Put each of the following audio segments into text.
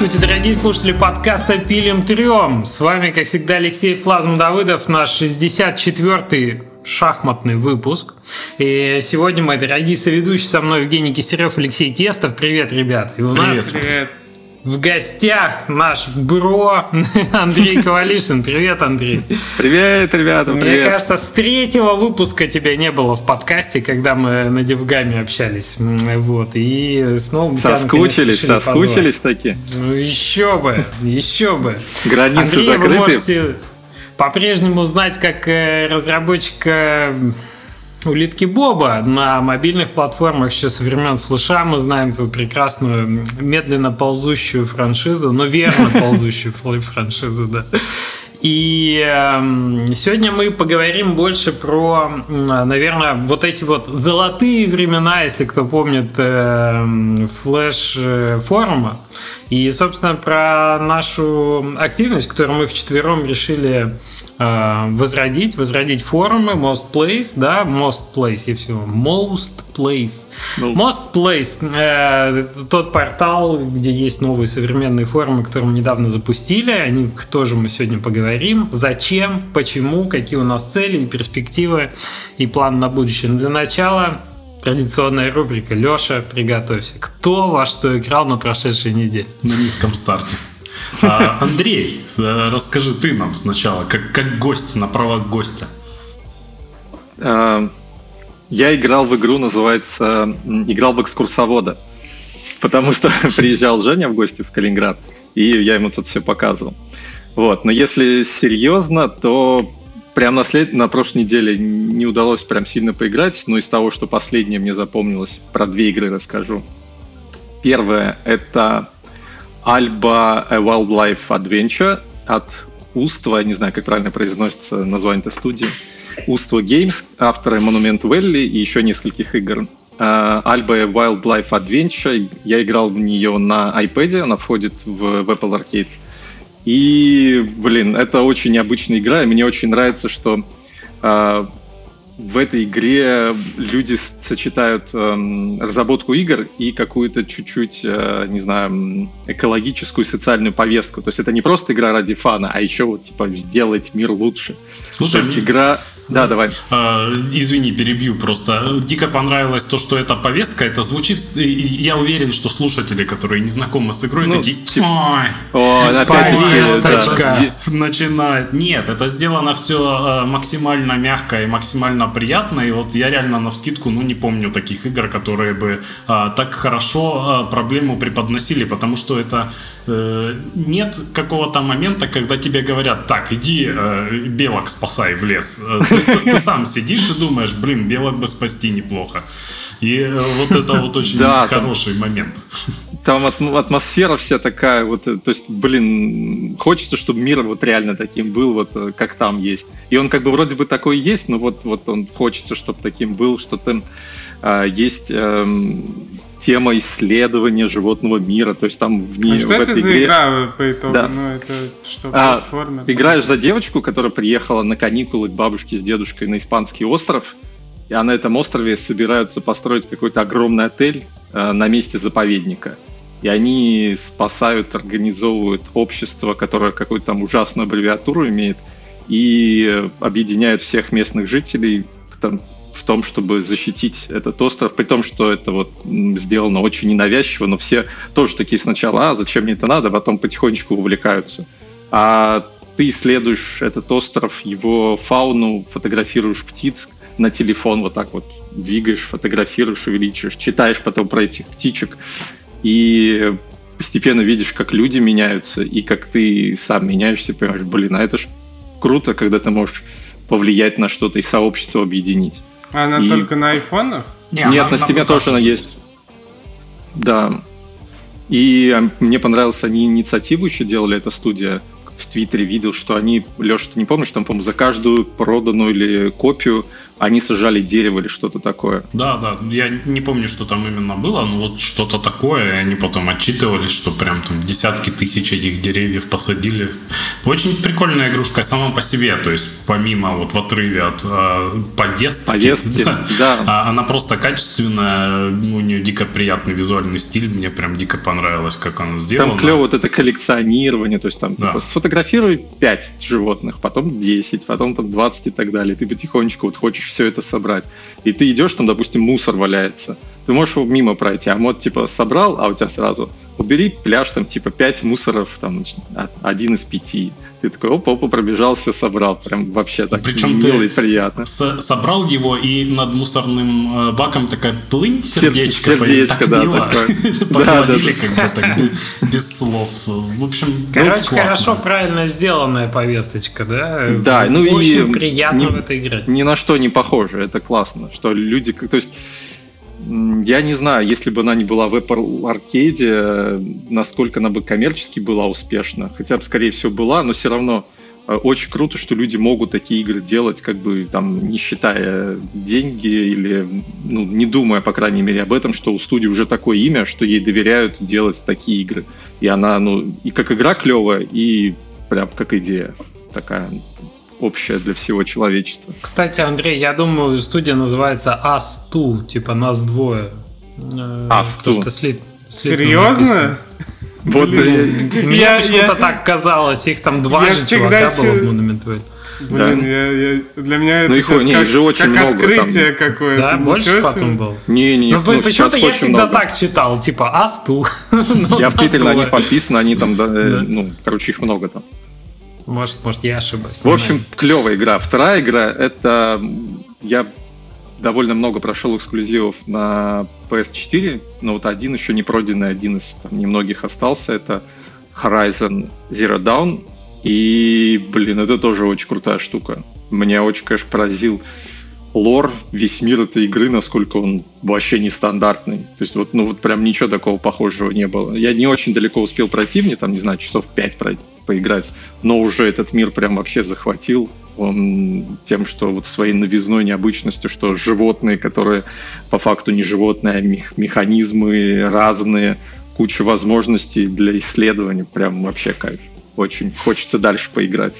Здравствуйте, дорогие слушатели подкаста «Пилим трем». С вами, как всегда, Алексей Флазм Давыдов, наш 64-й шахматный выпуск. И сегодня мои дорогие соведущие со мной Евгений Кистерев, Алексей Тестов. Привет, ребят. И у Привет. нас в гостях наш бро Андрей Ковалишин. Привет, Андрей. Привет, ребята, Мне привет. кажется, с третьего выпуска тебя не было в подкасте, когда мы на Девгаме общались. Вот. И снова мы тебя, Соскучились, решили позвать. соскучились таки. Ну еще бы, еще бы. Границы Андрея вы закрыты. можете по-прежнему знать как э, разработчика Улитки Боба на мобильных платформах еще со времен флеша. Мы знаем твою прекрасную медленно ползущую франшизу, но верно ползущую франшизу, да. И эм, сегодня мы поговорим больше про, наверное, вот эти вот золотые времена, если кто помнит эм, флеш э, форума. И, собственно, про нашу активность, которую мы вчетвером решили возродить, возродить форумы Most Place, да, Most Place, и все, Most Place. Ну. Most Place, э, тот портал, где есть новые современные форумы, которые мы недавно запустили, о них тоже мы сегодня поговорим. Зачем, почему, какие у нас цели и перспективы и план на будущее. Но для начала традиционная рубрика «Леша, приготовься». Кто во что играл на прошедшей неделе? на низком старте. А, Андрей, э, расскажи ты нам сначала, как, как гость, на правах гостя. А, Я играл в игру, называется «Играл в экскурсовода», потому что приезжал Женя в гости в Калининград, и я ему тут все показывал. Вот. Но если серьезно, то прям на, след... на прошлой неделе не удалось прям сильно поиграть, но из того, что последнее мне запомнилось, про две игры расскажу. Первое — это Alba A Wildlife Adventure от Уства, не знаю, как правильно произносится название этой студии. Уство Games, авторы Monument Valley и еще нескольких игр. А, Alba A Wildlife Adventure, я играл в нее на iPad, она входит в, в Apple Arcade. И, блин, это очень необычная игра, и мне очень нравится, что а, в этой игре люди сочетают эм, разработку игр и какую-то чуть-чуть, э, не знаю, экологическую социальную повестку. То есть это не просто игра ради фана, а еще вот типа сделать мир лучше. Слушай, То есть мне- игра... Да, давай. А, Извини, перебью просто. Дико понравилось то, что эта повестка, это звучит... Я уверен, что слушатели, которые не знакомы с игрой, Ну, такие... типа, Ой, О, Повесточка. да, начинает. Нет, это сделано все максимально мягко и максимально приятно. И вот я реально на вскидку, ну, не помню таких игр, которые бы а, так хорошо а, проблему преподносили, потому что это э, нет какого-то момента, когда тебе говорят, так, иди э, белок спасай в лес. Э, Ты, ты сам сидишь и думаешь, блин, белок бы спасти неплохо. И э, вот это вот очень Да, там- хороший момент. Там атм- атмосфера вся такая, вот, э, то есть, блин, хочется, чтобы мир вот реально таким был, вот э, как там есть. И он как бы вроде бы такой есть, но вот, вот он хочется, чтобы таким был, что там а, есть эм, тема исследования животного мира, то есть там в ней А в что это этой за игре- игра по итогу? Да. Ну, это что, А, платформа? Играешь за девочку, которая приехала на каникулы к бабушке с дедушкой на испанский остров, и на этом острове собираются построить какой-то огромный отель э, на месте заповедника. И они спасают, организовывают общество, которое какую-то там ужасную аббревиатуру имеет, и э, объединяют всех местных жителей в том, в том, чтобы защитить этот остров, при том, что это вот сделано очень ненавязчиво, но все тоже такие сначала, а зачем мне это надо, а потом потихонечку увлекаются. А ты исследуешь этот остров, его фауну, фотографируешь птиц на телефон, вот так вот двигаешь, фотографируешь, увеличиваешь, читаешь потом про этих птичек, и постепенно видишь, как люди меняются, и как ты сам меняешься, понимаешь, блин, а это ж круто, когда ты можешь повлиять на что-то и сообщество объединить. А она и- только на айфонах? Не, Нет, она- на она тоже она есть. Да. И а, мне понравилось, они инициативу еще делали, эта студия, в Твиттере видел, что они, Леша, ты не помнишь, там, по-моему, за каждую проданную или копию они сажали дерево или что-то такое. Да, да, я не помню, что там именно было, но вот что-то такое, и они потом отчитывались, что прям там десятки тысяч этих деревьев посадили. Очень прикольная игрушка сама по себе, то есть помимо вот в отрыве от э, повестки, Повестки, да, да. а она просто качественная, ну, у нее дико приятный визуальный стиль, мне прям дико понравилось, как она сделана. Там клево вот это коллекционирование, то есть там Да. типа сфотографируй 5 животных, потом 10, потом там 20 и так далее. Ты потихонечку вот хочешь все это собрать. И ты идешь, там, допустим, мусор валяется. Ты можешь его мимо пройти, а мод типа собрал, а у тебя сразу убери пляж, там типа 5 мусоров, там один из пяти. Ты такой, оп-опа, пробежал, все собрал. Прям вообще так Причем мило и приятно. С- собрал его, и над мусорным э, баком такая плынь сердечко. сердечко, так да, мило. Да, да, как бы так, без слов. В общем, ну, Короче, хорошо, правильно сделанная повесточка, да? Да, ну и Очень приятно не- в это играть. ни на что не похоже. Это классно, что люди, то есть я не знаю, если бы она не была в Apple Arcade, э, насколько она бы коммерчески была успешна. Хотя бы, скорее всего, была, но все равно э, очень круто, что люди могут такие игры делать, как бы там не считая деньги или ну, не думая, по крайней мере, об этом, что у студии уже такое имя, что ей доверяют делать такие игры. И она, ну, и как игра клевая, и прям как идея такая общая для всего человечества. Кстати, Андрей, я думаю, студия называется Us2, типа нас двое. Э, Us2. просто слит- слитно Серьезно? Вот, написано. э, Мне Я- почему-то я- так казалось, их там два Я же чувака было в Monument Valley. Блин, я, я- для меня это Ну их- сейчас не, как, же очень как много открытие какое-то. Да, Ничего больше себе. потом был. Не-не, Ну, ну, почему-то я всегда много. так читал, типа Асту. Я в Твиттере на них подписан, они там, да, э, Да. ну, короче, их много там. Может, может, я ошибаюсь. В общем, клевая игра. Вторая игра, это я довольно много прошел эксклюзивов на PS4, но вот один еще не пройденный, один из там, немногих остался, это Horizon Zero Dawn. И, блин, это тоже очень крутая штука. Меня очень, конечно, поразил лор, весь мир этой игры, насколько он вообще нестандартный. То есть вот, ну вот прям ничего такого похожего не было. Я не очень далеко успел пройти, мне там, не знаю, часов 5 поиграть, но уже этот мир прям вообще захватил. Он тем, что вот своей новизной, необычностью, что животные, которые по факту не животные, а мех- механизмы разные, куча возможностей для исследования, прям вообще кайф. Очень хочется дальше поиграть.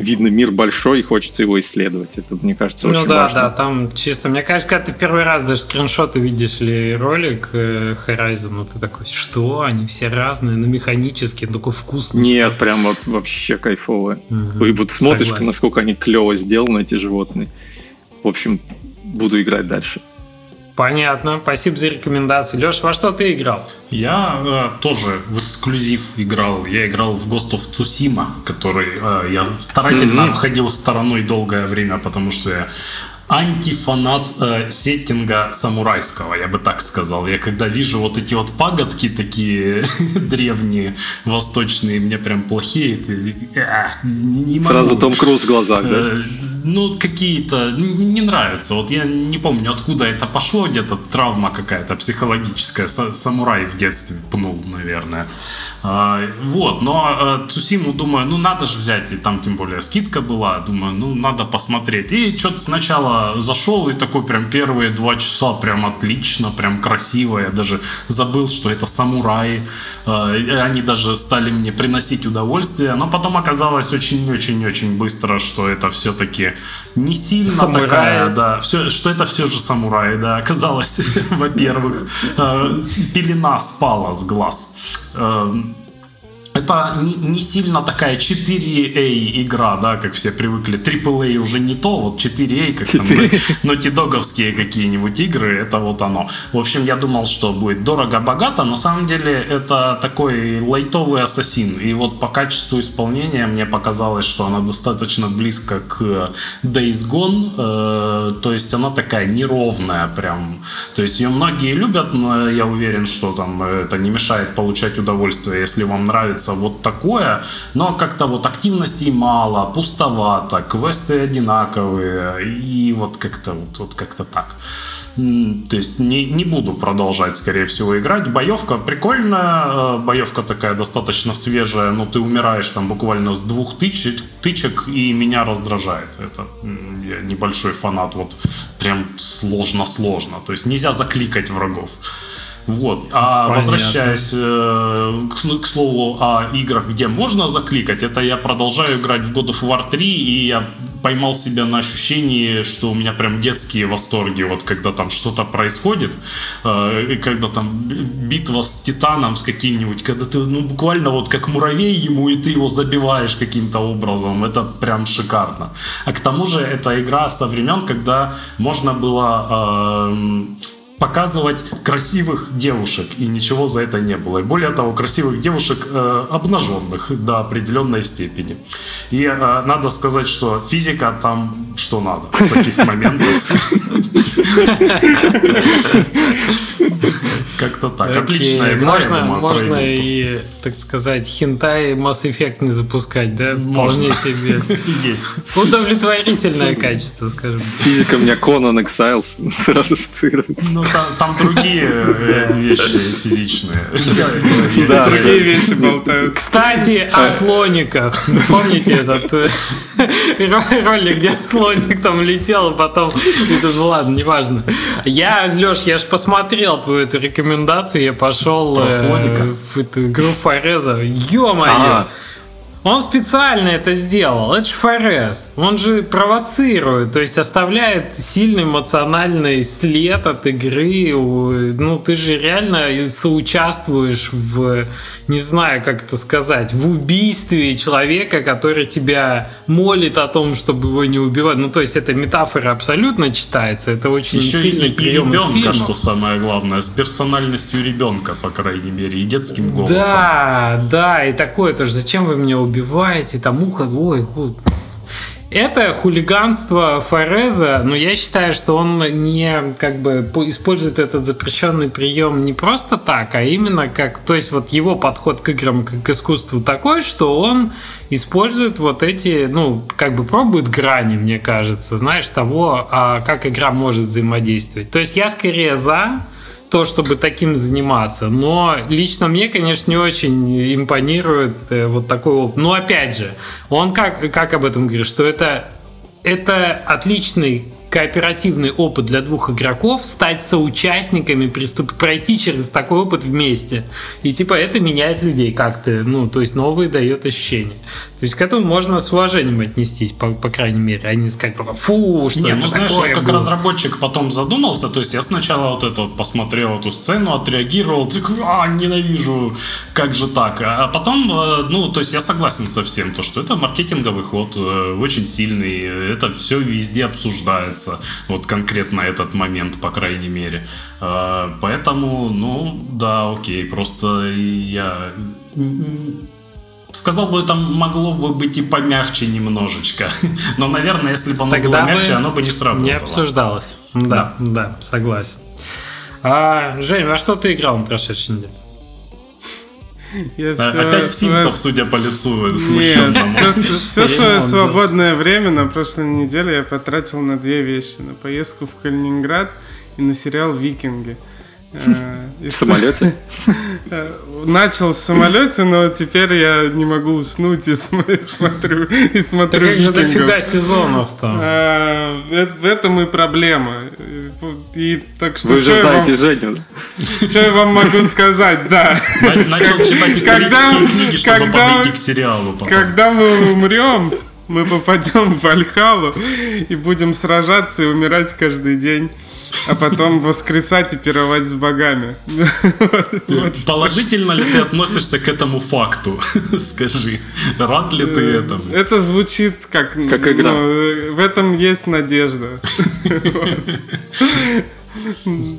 Видно, мир большой, и хочется его исследовать. Это, мне кажется, Ну очень да, важно. да, там чисто, мне кажется, когда ты первый раз даже скриншоты видишь ли ролик э, Horizon, ну ты такой, что, они все разные, ну механически, ну, такой вкусный. Нет, прям вот вообще кайфовое. Мгм, И вот смотришь, согласен. насколько они клево сделаны, эти животные. В общем, буду играть дальше. Понятно, спасибо за рекомендации. Леш, во что ты играл? Я э, тоже в эксклюзив играл. Я играл в Ghost of Tsushima, который э, я старательно Мгм. обходил стороной долгое время, потому что я антифанат э, сеттинга самурайского, я бы так сказал. Я когда вижу вот эти вот пагодки такие древние, восточные, мне прям плохие, э, не могу. Сразу Том Круз в глазах, да? Э, Ну, какие-то... Не нравится. Вот я не помню, откуда это пошло. Где-то травма какая-то психологическая. Са- Самурай в детстве пнул, наверное. А, Вот, но э, Цусиму, думаю, ну надо же взять, и там тем более скидка была, думаю, ну надо посмотреть. И что-то сначала зашел, и такой прям первые два часа прям отлично, прям красиво. Я даже забыл, что это самураи. Э, Они даже стали мне приносить удовольствие. Но потом оказалось очень-очень-очень быстро, что это все-таки не сильно Самураи. такая, да, все, что это все же самураи, да, оказалось, во-первых, э, пелена спала с глаз. Это не, не сильно такая 4A игра, да, как все привыкли. AAA уже не то, вот 4A, как там нотидоговские какие-нибудь игры, это вот оно. В общем, я думал, что будет дорого-богато, на самом деле это такой лайтовый ассасин. И вот по качеству исполнения мне показалось, что она достаточно близко к Days Gone, э, то есть она такая неровная прям. То есть ее многие любят, но я уверен, что там это не мешает получать удовольствие, если вам нравится нравится вот такое, но как-то вот активностей мало, пустовато, квесты одинаковые, и вот как-то вот, вот как-то так. То есть не, не буду продолжать, скорее всего, играть. Боевка прикольная, э, боевка такая достаточно свежая, но ты умираешь там буквально с двух тычек, тычек и меня раздражает. Это я небольшой фанат, вот прям сложно-сложно. То есть нельзя закликать врагов. Вот. А Понятно. возвращаясь э, к, к слову о играх, где можно закликать, это я продолжаю играть в God of War 3, и я поймал себя на ощущении, что у меня прям детские восторги, вот когда там что-то происходит, э, когда там битва с Титаном, с каким-нибудь, когда ты ну, буквально вот как муравей ему, и ты его забиваешь каким-то образом, это прям шикарно. А к тому же это игра со времен, когда можно было э, показывать красивых девушек, и ничего за это не было. И более того, красивых девушек э, обнаженных до определенной степени. И э, надо сказать, что физика там что надо в таких моментах. Как-то так. Отличная игра. Можно, можно и, так сказать, хентай Mass Effect не запускать, да? Вполне себе. Есть. Удовлетворительное качество, скажем. Физика у меня Conan Exiles ассоциируется. Там, там другие э, вещи физичные. Да, другие вещи болтают. Кстати, о слониках. Помните этот э, ролик, где слоник там летел, а потом... Ну ладно, неважно. Я, Леш, я же посмотрел твою эту рекомендацию, я пошел э, в эту игру Фореза. Ё-моё! Он специально это сделал. Это же ФРС. Он же провоцирует, то есть оставляет сильный эмоциональный след от игры. Ну, ты же реально соучаствуешь в, не знаю, как это сказать, в убийстве человека, который тебя молит о том, чтобы его не убивать. Ну, то есть эта метафора абсолютно читается. Это очень Еще сильный и, прием и ребенка, что самое главное, с персональностью ребенка, по крайней мере, и детским голосом. Да, да, и такое тоже. Зачем вы меня убиваете? Убиваете, там ухо, ой, ой. Это хулиганство Фореза, но я считаю, что он не как бы использует этот запрещенный прием не просто так, а именно как, то есть вот его подход к играм, к искусству такой, что он использует вот эти, ну, как бы пробует грани, мне кажется, знаешь, того, а как игра может взаимодействовать. То есть я скорее за, то, чтобы таким заниматься. Но лично мне, конечно, не очень импонирует э, вот такой опыт. Но опять же, он как, как об этом говорит, что это, это отличный кооперативный опыт для двух игроков, стать соучастниками, приступ, пройти через такой опыт вместе. И типа это меняет людей как-то, ну, то есть новые дает ощущения. То есть к этому можно с уважением отнестись, по, по крайней мере, а не сказать, фу, что не, это ну знаешь, такое я как было. разработчик потом задумался, то есть я сначала вот это вот посмотрел эту сцену, отреагировал, такой, а, ненавижу, как же так? А потом, э, ну, то есть я согласен со всем, то, что это маркетинговый ход, э, очень сильный, это все везде обсуждается нравится вот конкретно этот момент, по крайней мере. А, поэтому, ну, да, окей, просто я Сказал бы, там могло бы быть и помягче немножечко. Но, наверное, если бы оно Тогда было мягче, оно бы не сработало. Не обсуждалось. Да, да, да согласен. А, Жень, во что ты играл на прошедшей неделе? Я все, Опять в Симсов, судя по лицу, Нет, все, все свое свободное время на прошлой неделе я потратил на две вещи. На поездку в Калининград и на сериал «Викинги». Э, в самолете? Э, начал в самолете, но теперь я не могу уснуть и смотрю и смотрю. Как же дофига сезонов там? Э, в этом и проблема. И так что Вы же знаете Женю. Что я вам могу сказать, да. Начал читать исторические книги, чтобы подойти к сериалу. Когда мы умрем, мы попадем в Альхалу и будем сражаться и умирать каждый день а потом воскресать и пировать с богами. Положительно ли ты относишься к этому факту? Скажи, рад ли ты э, этому? Это звучит как... Как игра. в этом есть надежда.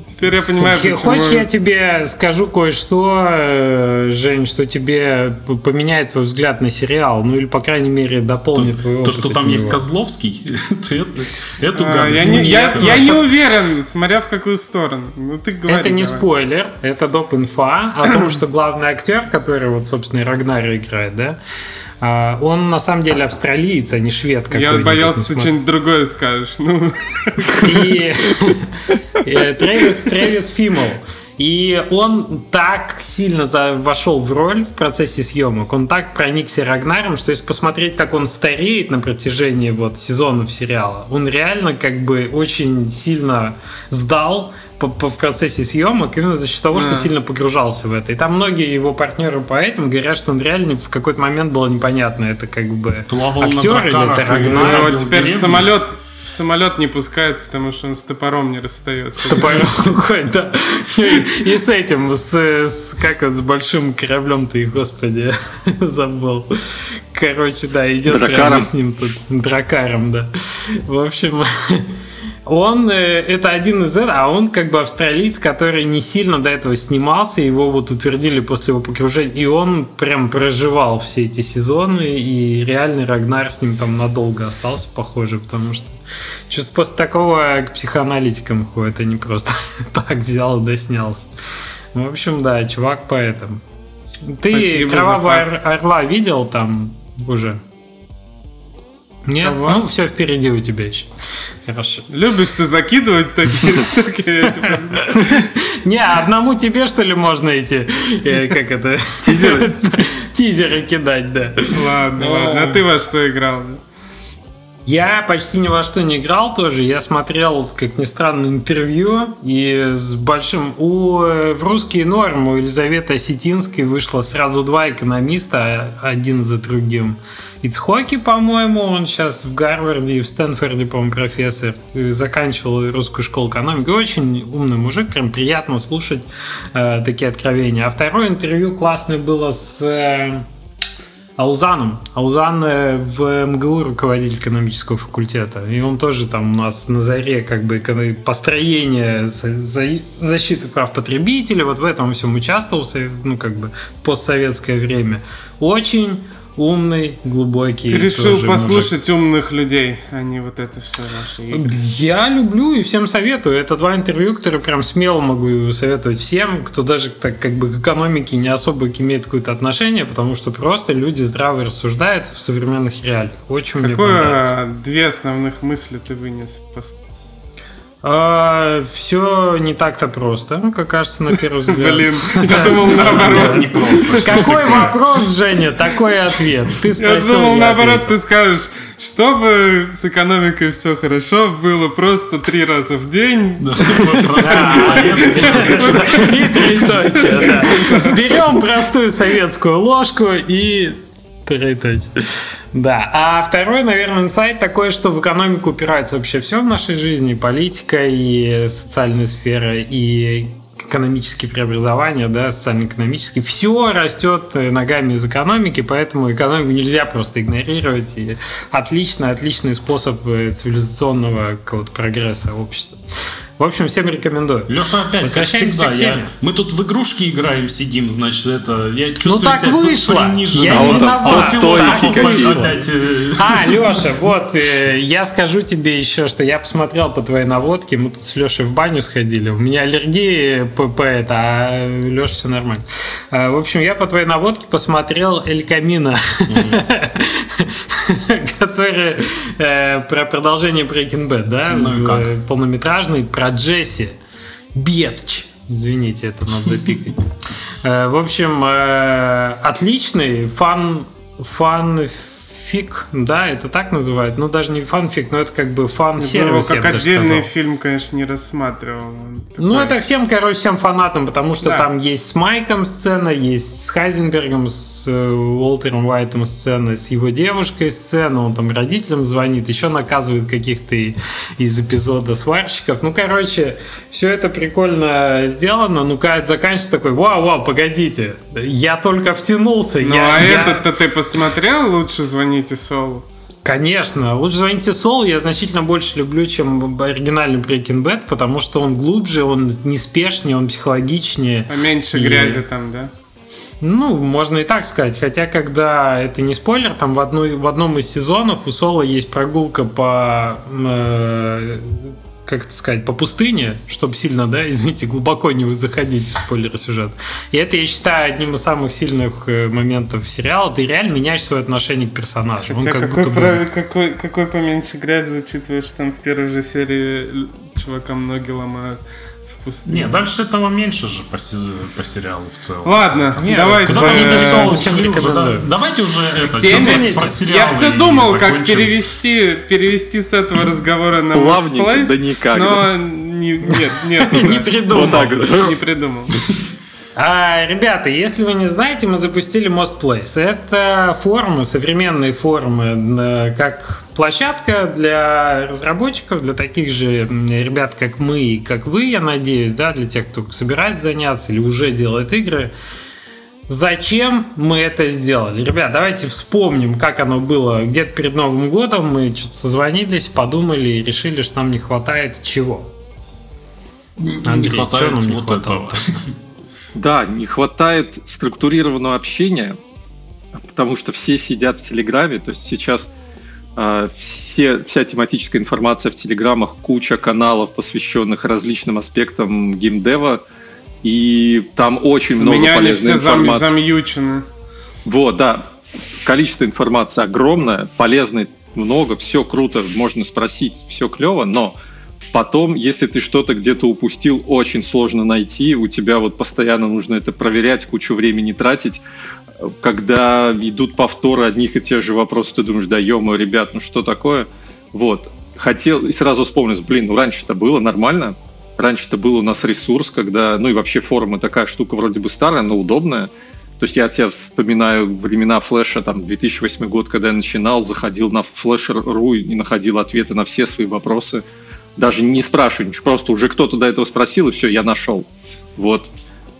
Теперь я понимаю, почему... Хочешь, я тебе скажу кое-что, э, Жень, что тебе поменяет твой взгляд на сериал, ну или, по крайней мере, дополнит твой опыт То, что там есть него. Козловский, ты эту- А, гадость Я не, уверен, смотря в какую сторону. Ну. Это не спойлер, это доп. инфа о том, что главный актер, который вот, собственно, Рагнара играет, да, он на самом деле австралиец, а не швед Я боялся, что что-нибудь другое скажешь. Ну, И э, Трэвис, Трэвис Фиммел. И он так сильно за- вошел в роль в процессе съемок, он так проникся Рагнаром, что если посмотреть, как он стареет на протяжении вот сезонов сериала, он реально как бы очень сильно сдал по- по- в процессе съемок именно за счет того, что Да. сильно погружался в это. И там многие его партнеры по этому говорят, что он реально в какой-то момент было непонятно, это как бы Плавал актер или это Рагнар. играл. его в теперь в самолет, в самолет не пускают, потому что он с топором не расстается. Топором ходит, да. И, с этим, с, с- как вот с большим кораблем ты, господи, забыл. Короче, да, идет прямо с ним тут. Дракаром, да. В общем, он, э, это один из этого, а он как бы австралиец, который не сильно до этого снимался, его вот утвердили после его погружения, и он прям проживал все эти сезоны, и реально Рагнар с ним там надолго остался, похоже, потому что чувство после такого к психоаналитикам ходит, а не просто так взял и доснялся. В общем, да, чувак поэтому. Ты Спасибо Кровавого. Ор- Орла видел там уже? Нет? Кого? Ну, все впереди у тебя еще. Хорошо. Любишь ты закидывать такие Не, одному тебе, что ли, можно эти, э, как это, Тизеры? тизеры кидать, да. Ладно, ладно. А ты во что играл? Я почти ни во что не играл тоже. Я смотрел, как ни странно, интервью. И с большим... У, э, в русские нормы у Елизаветы Осетинской вышло сразу два экономиста, один за другим. Ицхоки, по-моему, он сейчас в Гарварде и в Стэнфорде, по-моему, профессор. Заканчивал русскую школу экономики. Очень умный мужик, прям приятно слушать э, такие откровения. А второе интервью классное было с... э, Аузаном. Аузан э, в МГУ руководитель экономического факультета. И он тоже там у нас на заре как бы за- защиты прав потребителей. Вот в этом всем участвовался, ну как бы в постсоветское время. Очень умный, глубокий. Ты решил тоже мужик. послушать умных людей, а не вот это все наши игры. Я люблю и всем советую. Это два интервью, которые прям смело могу советовать всем, кто даже так как бы к экономике не особо имеет какое-то отношение, потому что просто люди здраво рассуждают в современных реалиях. Очень мне понравилось. Какое две основных мысли ты вынес? Пос- все не так-то просто, как кажется на первый взгляд. Блин, я думал наоборот. Не просто. Какой вопрос, Женя, такой ответ. Ты Я спросил, думал, я наоборот, ответил. ты скажешь, чтобы с экономикой все хорошо было просто три раза в день. И троеточие, да. Берем простую советскую ложку и троеточие. Да. А второй, наверное, инсайт такой, что в экономику упирается вообще все в нашей жизни. Политика, и социальная сфера, и экономические преобразования, да, социально-экономические, все растет ногами из экономики, поэтому экономику нельзя просто игнорировать. И отличный, отличный способ э, цивилизационного прогресса общества. В общем, всем рекомендую. Леша опять, как Возвращаемся всегда, к я- теме. мы тут в игрушки играем, сидим, значит, это, я чувствую Ну так себя вышло. приниженным. Я А вот виноват. вышло. Опять, э, А, Леша, вот, э, я скажу тебе еще, что я посмотрел по твоей наводке, мы тут с Лешей в баню сходили, у меня аллергия по, по это, а Леша все нормально. А, В общем, я по твоей наводке посмотрел Эль Камино, который э, про продолжение Breaking Bad, да? Ну и как? Полнометражный, про Джесси. Бетч. Извините, это надо запикать. Э, В общем, э, отличный фан фанфик, да, это так называют. Ну, даже не фанфик, но это как бы Я фан-сервис, бы я его как даже отдельный фильм, конечно, не рассматривал. Ну, такой- это всем, короче, всем фанатам, потому что Да. там есть с Майком сцена, есть с Хайзенбергом, с э, Уолтером Уайтом сцена, с его девушкой сцена, он там родителям звонит, еще наказывает каких-то из эпизода сварщиков. Ну, короче, все это прикольно сделано, ну, это заканчивается такой, вау-вау, погодите, я только втянулся, Ну, я, а я- этот-то ты посмотрел? Лучше звоните Солу. Конечно, лучше звоните Солу я значительно больше люблю, чем оригинальный Breaking Bad, потому что он глубже, он неспешнее, он психологичнее. Поменьше И- грязи там, да? Ну, можно и так сказать. Хотя, когда это не спойлер, там в, одной, в одном из сезонов у Соло есть прогулка по, э, как это сказать, по пустыне, чтобы сильно, да, извините, глубоко не заходить в спойлеры сюжета. И это, я считаю, одним из самых сильных э, моментов сериала. Ты реально меняешь свое отношение к персонажу. Он Хотя как какой, будто бы- какой, какой поменьше грязи, учитывая, что там в первой же серии чувакам ноги ломают пустыне. Не, дальше этого меньше же по, по сериалу в целом. Ладно, Не, давайте. куда-то не э, уже, да. Давайте уже это, теме. про Я все думал, как перевести, перевести с этого разговора на Place, да никак, но не- нет, нет, Не придумал. Вот так вот. не придумал. А, ребята, если вы не знаете, мы запустили Most Place. Это форумы, современные форумы, э, как площадка для разработчиков, для таких же ребят, как мы и как вы, я надеюсь, да, для тех, кто собирается заняться или уже делает игры. Зачем мы это сделали? Ребят, давайте вспомним, как оно было где-то перед Новым годом. Мы что-то созвонились, подумали и решили, что нам не хватает чего. Андрей, не хватает чё нам не вот хватало? этого. Да, не хватает структурированного общения, потому что все сидят в Телеграме, то есть сейчас а, все, вся тематическая информация в Телеграмах, куча каналов, посвященных различным аспектам геймдева, и там очень У много меня они полезной все зам- информации. замьючены. Вот, да. Количество информации огромное, полезной много, все круто, можно спросить, все клево, но потом, если ты что-то где-то упустил, очень сложно найти, у тебя вот постоянно нужно это проверять, кучу времени тратить. Когда идут повторы одних и тех же вопросов, ты думаешь, да ё ребят, ну что такое? Вот. Хотел, и сразу вспомнил, блин, ну раньше-то было нормально, раньше-то был у нас ресурс, когда, ну и вообще форумы такая штука вроде бы старая, но удобная, то есть я тебя вспоминаю времена флеша, там, 2008 год, когда я начинал, заходил на flasher.ru и находил ответы на все свои вопросы. Даже не спрашиваю ничего, просто уже кто-то до этого спросил, и все, я нашел. Вот.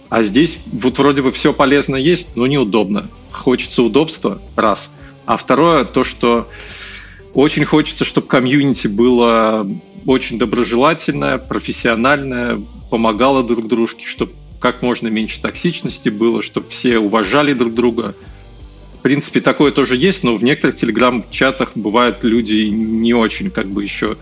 А здесь вот вроде бы все полезно есть, но неудобно. Хочется удобства, раз. А второе, то, что очень хочется, чтобы комьюнити было очень доброжелательное, профессиональное, помогало друг дружке, чтобы как можно меньше токсичности было, чтобы все уважали друг друга. В принципе, такое тоже есть, но в некоторых телеграм-чатах бывают люди не очень как бы еще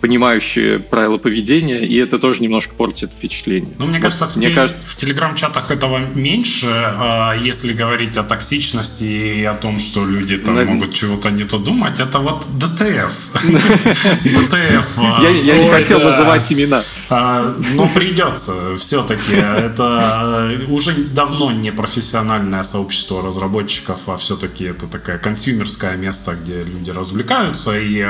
понимающие правила поведения, и это тоже немножко портит впечатление. Ну, мне Вот кажется, в, мне те- кажется, в телеграм-чатах этого меньше, а если говорить о токсичности и о том, что люди там Наверное. могут чего-то не то думать, это вот ДТФ. ДТФ. а, я, не хотел называть имена. а, Но придется все-таки. Это уже давно не профессиональное сообщество разработчиков, а все-таки это такое консюмерское место, где люди развлекаются. И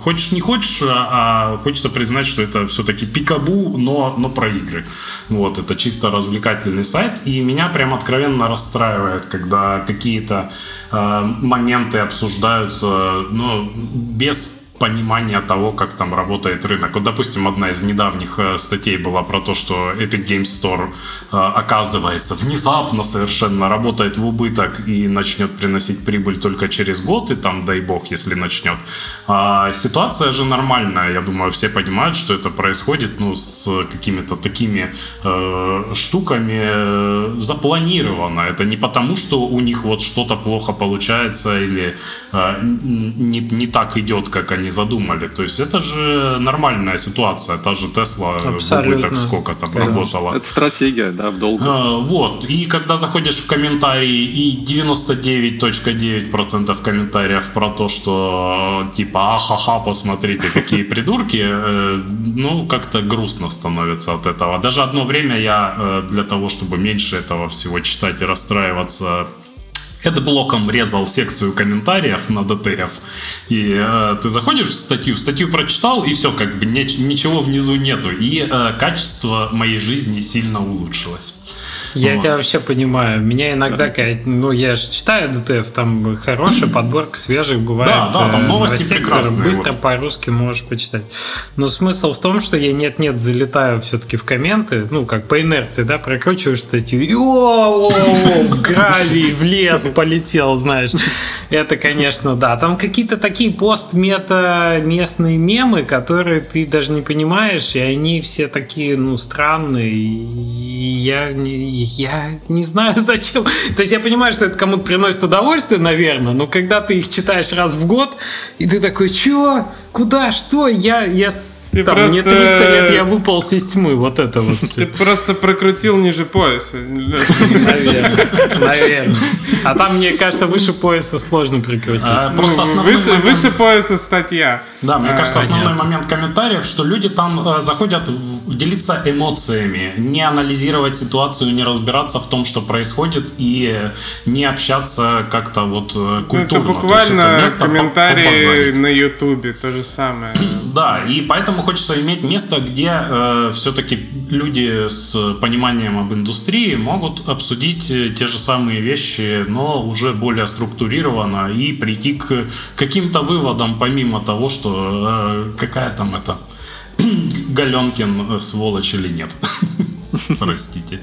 хочешь не хочешь, а хочется признать, что это все-таки пикабу, но, но про игры. Вот, это чисто развлекательный сайт. И меня прям откровенно расстраивает, когда какие-то э, моменты обсуждаются ну, без понимания того, как там работает рынок. Вот, допустим, одна из недавних э, статей была про то, что Epic Games Store э, оказывается внезапно совершенно работает в убыток и начнет приносить прибыль только через год, и там, дай бог, если начнет. А ситуация же нормальная, я думаю, все понимают, что это происходит ну, с какими-то такими э, штуками э, запланировано. Это не потому, что у них вот что-то плохо получается или э, не, не так идет, как они задумали. То есть это же нормальная ситуация. Та же Тесла убыток сколько там Конечно. работала. Это стратегия, да, в долгу. А, Вот, и когда заходишь в комментарии, и 99.9% комментариев про то, что типа, ахаха, посмотрите, какие придурки, э, ну, как-то грустно становится от этого. Даже одно время я э, для того, чтобы меньше этого всего читать и расстраиваться, Adblock ом резал секцию комментариев на DTF. И э, ты заходишь в статью, статью прочитал, и все, как бы неч- ничего внизу нету. И э, качество моей жизни сильно улучшилось. Я Вот. тебя вообще понимаю. Меня иногда, когда- ну, я же читаю DTF, там хорошая подборка свежих бывает. Да, да, там э, новости новостей, которые прекрасные, быстро вот. по-русски можешь почитать. Но смысл в том, что я нет-нет залетаю все-таки в комменты, ну, как по инерции, да, прокручиваешь статью, и о, о, о, в гравий, в лес, полетел, знаешь. Это, конечно, да. Там какие-то такие пост-мета местные мемы, которые ты даже не понимаешь, и они все такие, ну, странные. И я, я не знаю, зачем. То есть я понимаю, что это кому-то приносит удовольствие, наверное, но когда ты их читаешь раз в год, и ты такой, чё? Куда? Что? Я, я Ты там, просто- мне 300 лет, я выполз из тьмы. Вот это вот Ты все. просто прокрутил ниже пояса. Наверное. Наверное. А там, мне кажется, выше пояса сложно прикрутить. А, Ну, Просто выше, момент- выше пояса статья. Да, мне А, кажется, основной момент комментариев, что люди там э, заходят делиться эмоциями, не анализировать ситуацию, не разбираться в том, что происходит, и не общаться как-то вот э, Ну, культурно. это буквально это место по- комментарии на Ютубе, то же самое. Да, и поэтому хочется иметь место, где все-таки люди с пониманием об индустрии могут обсудить э, те же самые вещи, но уже более структурированно и прийти к каким-то выводам, помимо того, что э, какая там это Галенкин э, сволочь или нет. Простите.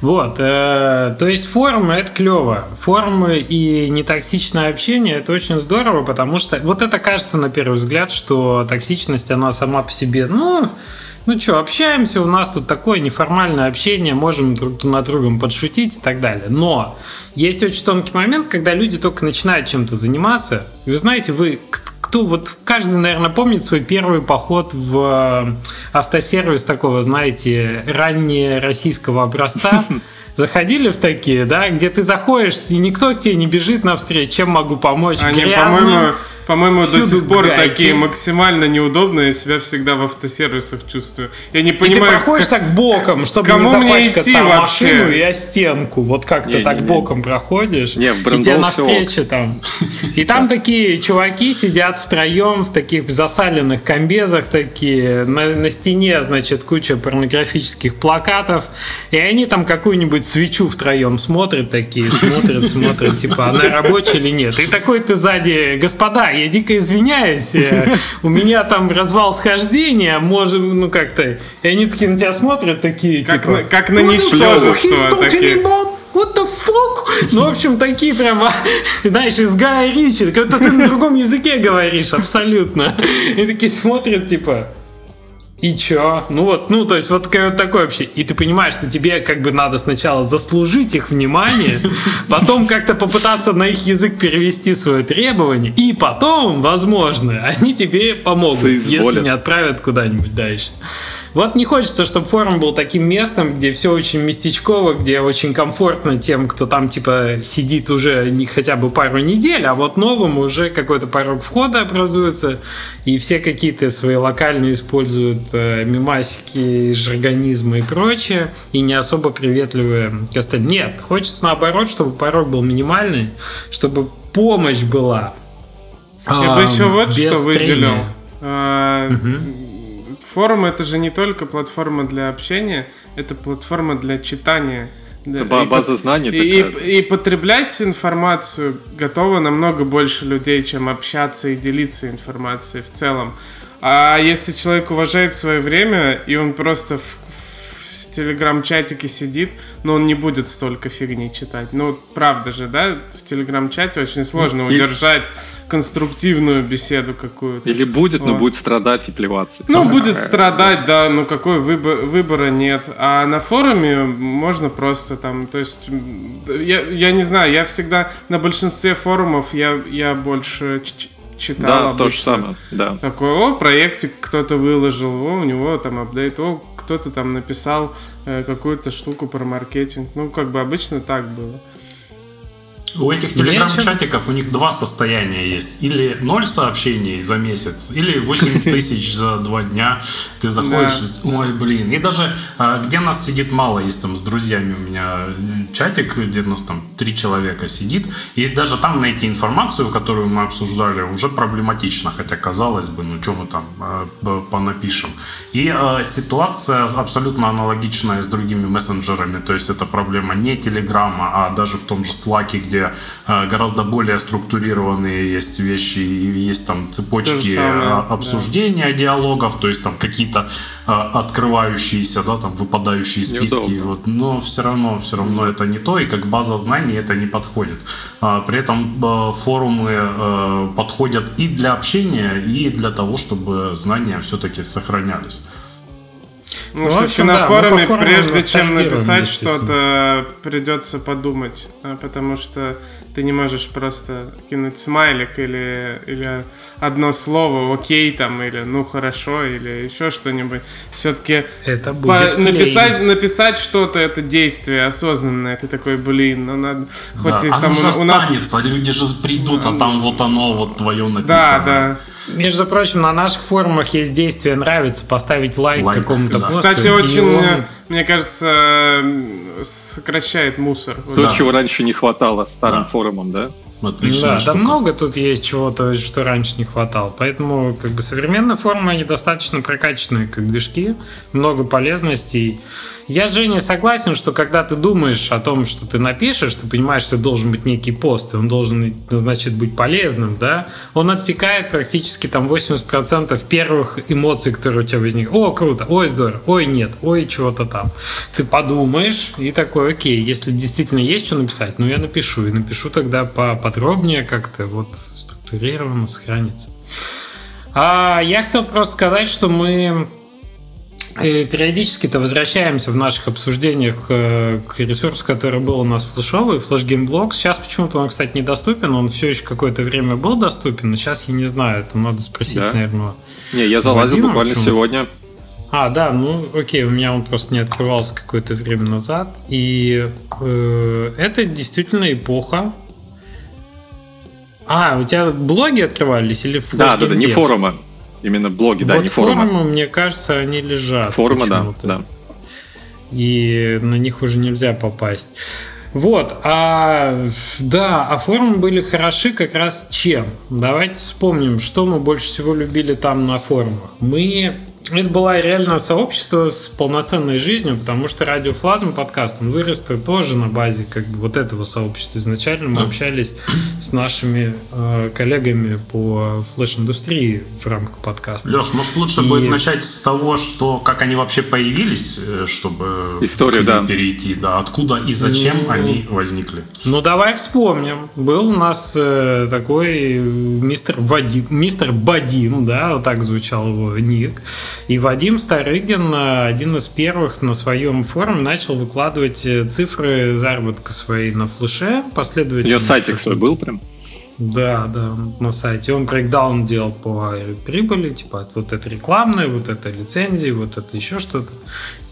Вот, э, то есть форумы это клево. Форумы и нетоксичное общение это очень здорово, потому что вот это кажется на первый взгляд, что токсичность она сама по себе, ну, ну что, общаемся, у нас тут такое неформальное общение, можем друг над другом подшутить и так далее. Но есть очень тонкий момент, когда люди только начинают чем-то заниматься. Вы знаете, вы кто вот каждый, наверное, помнит свой первый поход в э, автосервис такого, знаете, ранее российского образца. Заходили в такие, да, где ты заходишь, и никто к тебе не бежит навстречу, чем могу помочь. Они, по-моему, по-моему, до сих пор гайки. такие максимально неудобные. Я себя всегда в автосервисах чувствую. Я не И ты понимаю, проходишь как- так боком, чтобы кому не мне запачкаться идти о вообще? машину и о стенку. Вот как ты Не, так не, не. боком проходишь. Не, в и тебе навстречу там. И там такие чуваки сидят втроем в таких засаленных комбезах такие. На, на стене, значит, куча порнографических плакатов. И они там какую-нибудь свечу втроем смотрят такие, смотрят, смотрят, типа, она рабочая или нет. И такой ты сзади, господа, я дико извиняюсь, э, у меня там развал схождения, можем, ну как-то. И они такие на тебя смотрят, такие, Как типа... на- как на «What the ничтожество такие». What the fuck? Ну, в общем, такие прямо, знаешь, из Гая Ричи, будто ты на другом языке говоришь, абсолютно. И такие смотрят, типа, и чё? Ну вот, ну то есть вот как- такое вообще. И ты понимаешь, что тебе как бы надо сначала заслужить их внимание, потом как-то попытаться на их язык перевести свое требование, и потом, возможно, они тебе помогут, если не отправят куда-нибудь дальше. Вот не хочется, чтобы форум был таким местом, где все очень местечково, где очень комфортно тем, кто там типа сидит уже не хотя бы пару недель, а вот новым уже какой-то порог входа образуется, и все какие-то свои локальные используют э, мимасики, жаргонизмы и прочее, и не особо приветливые к остальным. Нет, хочется наоборот, чтобы порог был минимальный, чтобы помощь была. Я бы а, еще вот что выделил. А, Форум это же не только платформа для общения, это платформа для читания. Это и база по- знаний И, такая. и- и потреблять информацию готово намного больше людей, чем общаться и делиться информацией в целом. А если человек уважает свое время, и он просто в, в телеграм-чатике сидит, но он не будет столько фигни читать. Ну, правда же, да? В телеграм-чате очень сложно И- удержать конструктивную беседу какую-то. Или будет, но Вот. будет страдать и плеваться. Ну, будет страдать, да, ну какой выбор, выбора нет. А на форуме можно просто там, то есть, я, я не знаю, я всегда на большинстве форумов я, я больше читал Да, то же обычно. самое, да. Такой, о, проектик кто-то выложил, о, у него там апдейт, о, кто-то там написал э, какую-то штуку про маркетинг. Ну, как бы обычно так было. У этих телеграм-чатиков у них два состояния есть. Или ноль сообщений за месяц, или 8 тысяч за два дня. Ты заходишь, ой, блин. И даже а, где нас сидит мало, есть там с друзьями у меня чатик, где нас там три человека сидит. И даже там найти информацию, которую мы обсуждали, уже проблематично. Хотя, казалось бы, ну что мы там а, понапишем. И а, ситуация абсолютно аналогичная с другими мессенджерами. То есть это проблема не Телеграма, а даже в том же Slack, где где э, гораздо более структурированные есть вещи, есть там цепочки самое, обсуждения да. диалогов, то есть там какие-то открывающиеся, да, там выпадающие списки. Вот, но все равно, все равно это не то, и как база знаний это не подходит. А, при этом форумы подходят и для общения, и для того, чтобы знания все-таки сохранялись. Ну, ну общем, на да, форуме, прежде чем написать что-то, придется подумать, а, потому что ты не можешь просто кинуть смайлик или, или одно слово окей там, или ну хорошо, или еще что-нибудь. Все-таки это будет по- написать, написать что-то это действие осознанное. Ты такой, блин, ну надо. Хоть да, и там у, у нас. Люди же придут, а там вот оно, вот твое написано. Да, да. Между прочим, на наших форумах есть действие «нравится», поставить лайк, лайк какому-то да. посту. Кстати, очень, он... мне кажется, сокращает мусор. То, да. чего раньше не хватало старым да. форумам, да? Отличная да, штука. да много тут есть чего-то, что раньше не хватало. Поэтому как бы современные формы, они достаточно прокачанные как движки, много полезностей. Я с Женей согласен, что когда ты думаешь о том, что ты напишешь, ты понимаешь, что должен быть некий пост, и он должен, значит, быть полезным, да, он отсекает практически там 80% первых эмоций, которые у тебя возникли. О, круто, ой, здорово, ой, нет, ой, чего-то там. Ты подумаешь и такой, окей, если действительно есть что написать, ну я напишу, и напишу тогда поподробнее как-то, вот структурированно сохранится. А я хотел просто сказать, что мы периодически-то возвращаемся в наших обсуждениях э, к ресурсу, который был у нас флешовый, Flash Game Blocks. Сейчас почему-то он, кстати, недоступен. Он все еще какое-то время был доступен, но сейчас я не знаю. Это надо спросить, да? наверное. Не, я залазил Вадима, буквально почему? сегодня. А, да, ну окей, у меня он просто не открывался какое-то время назад. И э, это действительно эпоха. А, у тебя блоги открывались или Flash Да, да, да, не форумы. Именно блоги, вот да, не форумы. форумы, мне кажется, они лежат. Форумы, да, да. И на них уже нельзя попасть. Вот, а да, а форумы были хороши как раз чем? Давайте вспомним, что мы больше всего любили там на форумах. Мы это было реально сообщество с полноценной жизнью, потому что радиофлазм подкаст, он вырос тоже на базе как бы вот этого сообщества. Изначально мы общались с нашими э, коллегами по флеш-индустрии в рамках подкаста. Леш, может лучше И... будет начать с того, что как они вообще появились, э, чтобы Историю, да. перейти, да, откуда и зачем ну, они возникли. Ну давай вспомним. Был у нас э, такой мистер Вадим, мистер Бадим, да, вот так звучал его ник. И Вадим Старыгин, э, один из первых на своем форуме, начал выкладывать э, цифры заработка своей на флеше последовательно. Ее сайтик свой был прям? Да, да, на сайте. Он брейкдаун делал по прибыли, типа вот это рекламное, вот это лицензии, вот это еще что-то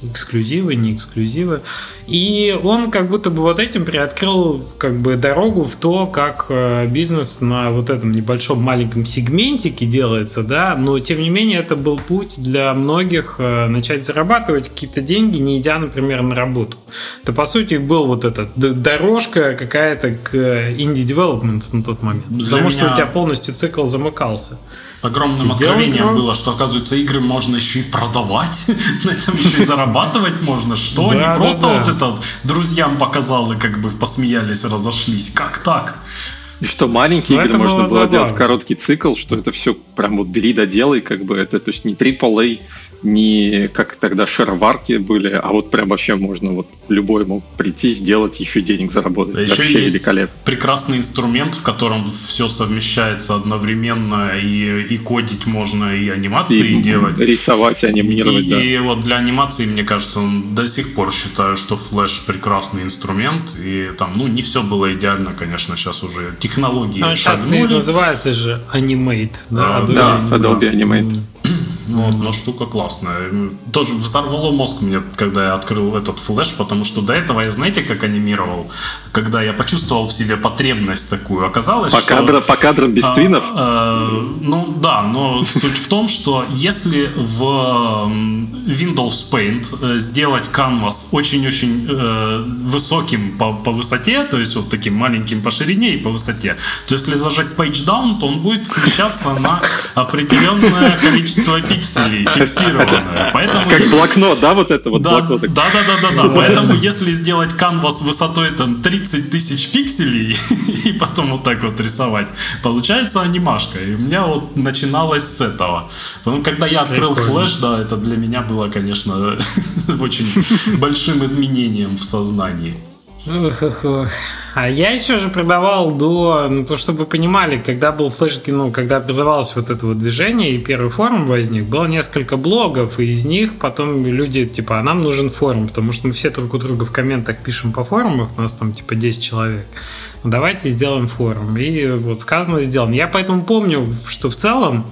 эксклюзивы, не эксклюзивы. И он как будто бы вот этим приоткрыл как бы дорогу в то, как э, бизнес на вот этом небольшом маленьком сегментике делается, да, но тем не менее это был путь для многих э, начать зарабатывать какие-то деньги, не идя, например, на работу. Это, по сути, был вот эта дорожка какая-то к инди-девелопменту на тот момент. Для потому меня... что у тебя полностью цикл замыкался огромным Сделал откровением игру. было, что, оказывается, игры можно еще и продавать, на этом еще и зарабатывать можно. Что? Не просто вот это друзьям показал и как бы посмеялись, разошлись. Как так? И что маленькие игры можно было делать короткий цикл, что это все прям вот бери да делай, как бы это, то есть не AAA, не как тогда шароварки были, а вот прям вообще можно вот любой мог прийти, сделать, еще денег заработать. Да, вообще еще есть великолепно. прекрасный инструмент, в котором все совмещается одновременно, и, и кодить можно, и анимации и делать. Рисовать, анимировать, и, да. И вот для анимации, мне кажется, до сих пор считаю, что Flash прекрасный инструмент, и там, ну, не все было идеально, конечно, сейчас уже технологии а Сейчас называется же Animate, да? Adobe да, Adobe Animate. Вот, но штука классная. Тоже взорвало мозг мне, когда я открыл этот флеш, потому что до этого я, знаете, как анимировал? Когда я почувствовал в себе потребность такую, оказалось, по что... Кадр, по кадрам без а, твинов? А, ну да, но суть в том, что если в Windows Paint э, сделать canvas очень-очень э, высоким по, по высоте, то есть вот таким маленьким по ширине и по высоте, то если зажать page down, то он будет смещаться на определенное количество пикселей фиксированная. Поэтому как блокнот, да, вот это вот да, блокнот? Да, да, да, да, да. Поэтому если сделать канвас высотой там 30 30 тысяч пикселей и потом вот так вот рисовать. Получается анимашка. И у меня вот начиналось с этого. Потом, когда я открыл Прикольно. флеш, да, это для меня было, конечно, очень большим изменением в сознании. А я еще же продавал до, ну, то, чтобы вы понимали, когда был флеш, ну, когда образовалось вот это вот движение и первый форум возник, было несколько блогов, и из них потом люди, типа, а нам нужен форум, потому что мы все друг у друга в комментах пишем по форумах, у нас там, типа, 10 человек. Ну, давайте сделаем форум. И вот сказано, сделано. Я поэтому помню, что в целом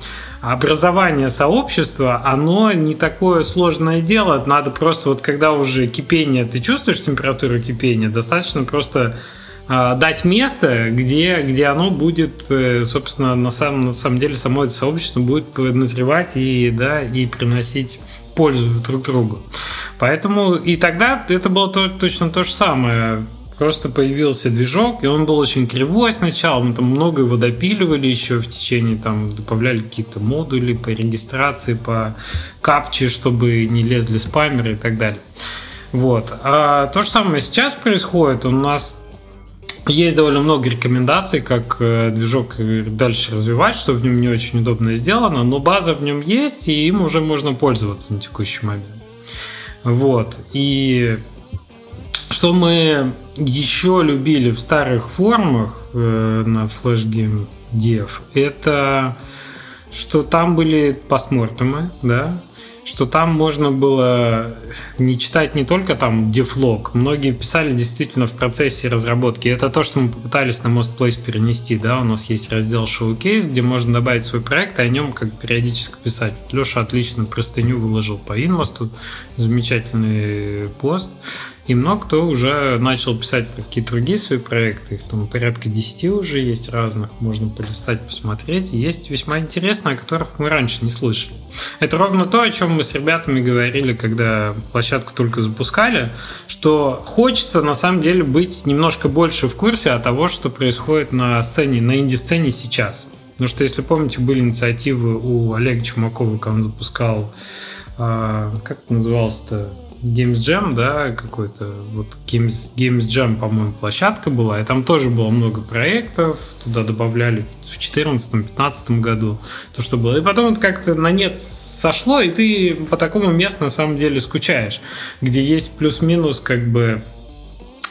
образование сообщества, оно не такое сложное дело. Надо просто вот когда уже кипение, ты чувствуешь температуру кипения, достаточно просто а, дать место, где, где оно будет, э, собственно, на самом, на самом деле само это сообщество будет назревать и, да, и приносить пользу друг другу. Поэтому и тогда это было то, точно то же самое. Просто появился движок, и он был очень кривой сначала. Мы там много его допиливали еще в течение, там добавляли какие-то модули по регистрации, по капче, чтобы не лезли спамеры и так далее. Вот. А то же самое сейчас происходит. У нас есть довольно много рекомендаций, как э, движок дальше развивать, что в нем не очень удобно сделано, но база в нем есть, и им уже можно пользоваться на текущий момент. Вот. И что мы еще любили в старых формах э, на Flash Game Dev, это что там были постмортемы, да, что там можно было не читать не только там дефлог, многие писали действительно в процессе разработки. Это то, что мы попытались на Most Place перенести, да, у нас есть раздел Showcase, где можно добавить свой проект и о нем как периодически писать. Леша отлично простыню выложил по Инмосту, замечательный пост. И много кто уже начал писать про какие-то другие свои проекты. Их там порядка 10 уже есть разных. Можно полистать, посмотреть. есть весьма интересные, о которых мы раньше не слышали. Это ровно то, о чем мы с ребятами говорили, когда площадку только запускали, что хочется на самом деле быть немножко больше в курсе от того, что происходит на сцене, на инди-сцене сейчас. Потому что, если помните, были инициативы у Олега Чумакова, когда он запускал, а, как это называлось-то, Games Jam, да, какой-то, вот Games, Games Jam, по-моему, площадка была, и там тоже было много проектов, туда добавляли в 2014-2015 году то, что было. И потом это как-то на нет сошло, и ты по такому месту на самом деле скучаешь, где есть плюс-минус как бы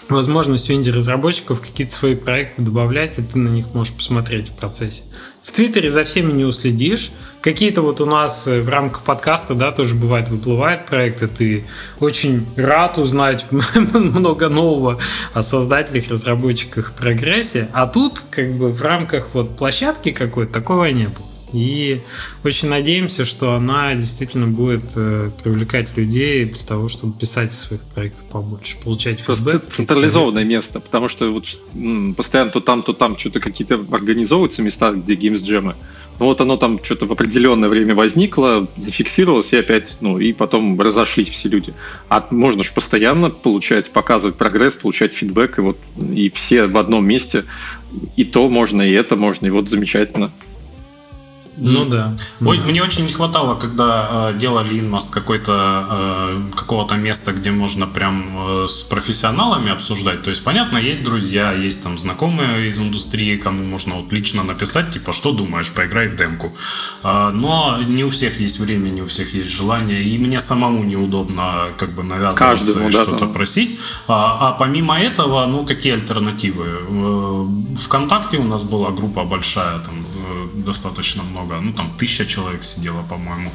возможность у инди-разработчиков какие-то свои проекты добавлять, и ты на них можешь посмотреть в процессе. В Твиттере за всеми не уследишь. Какие-то вот у нас э, в рамках подкаста, да, тоже бывает, выплывают проекты, ты очень рад узнать много нового о создателях, разработчиках, прогрессе, а тут как бы в рамках вот площадки какой-то такого не было. И очень надеемся, что она действительно будет э, привлекать людей для того, чтобы писать своих проектов побольше, получать Просто фидбэк. централизованное место, потому что вот постоянно то там, то там что-то какие-то организовываются места, где геймс джемы. Ну вот оно там что-то в определенное время возникло, зафиксировалось, и опять, ну, и потом разошлись все люди. А можно же постоянно получать, показывать прогресс, получать фидбэк, и вот и все в одном месте. И то можно, и это можно, и вот замечательно. Ну да. Ой, да. Мне очень не хватало, когда э, делали инмост какой-то э, какого-то места, где можно прям э, с профессионалами обсуждать. То есть, понятно, есть друзья, есть там знакомые из индустрии, кому можно вот лично написать, типа, что думаешь, поиграй в демку. Э, но не у всех есть время, не у всех есть желание, и мне самому неудобно как бы навязываться Каждому, и да, что-то просить. А, а помимо этого, ну какие альтернативы? Э, Вконтакте у нас была группа большая, там э, достаточно много ну там тысяча человек сидело, по-моему.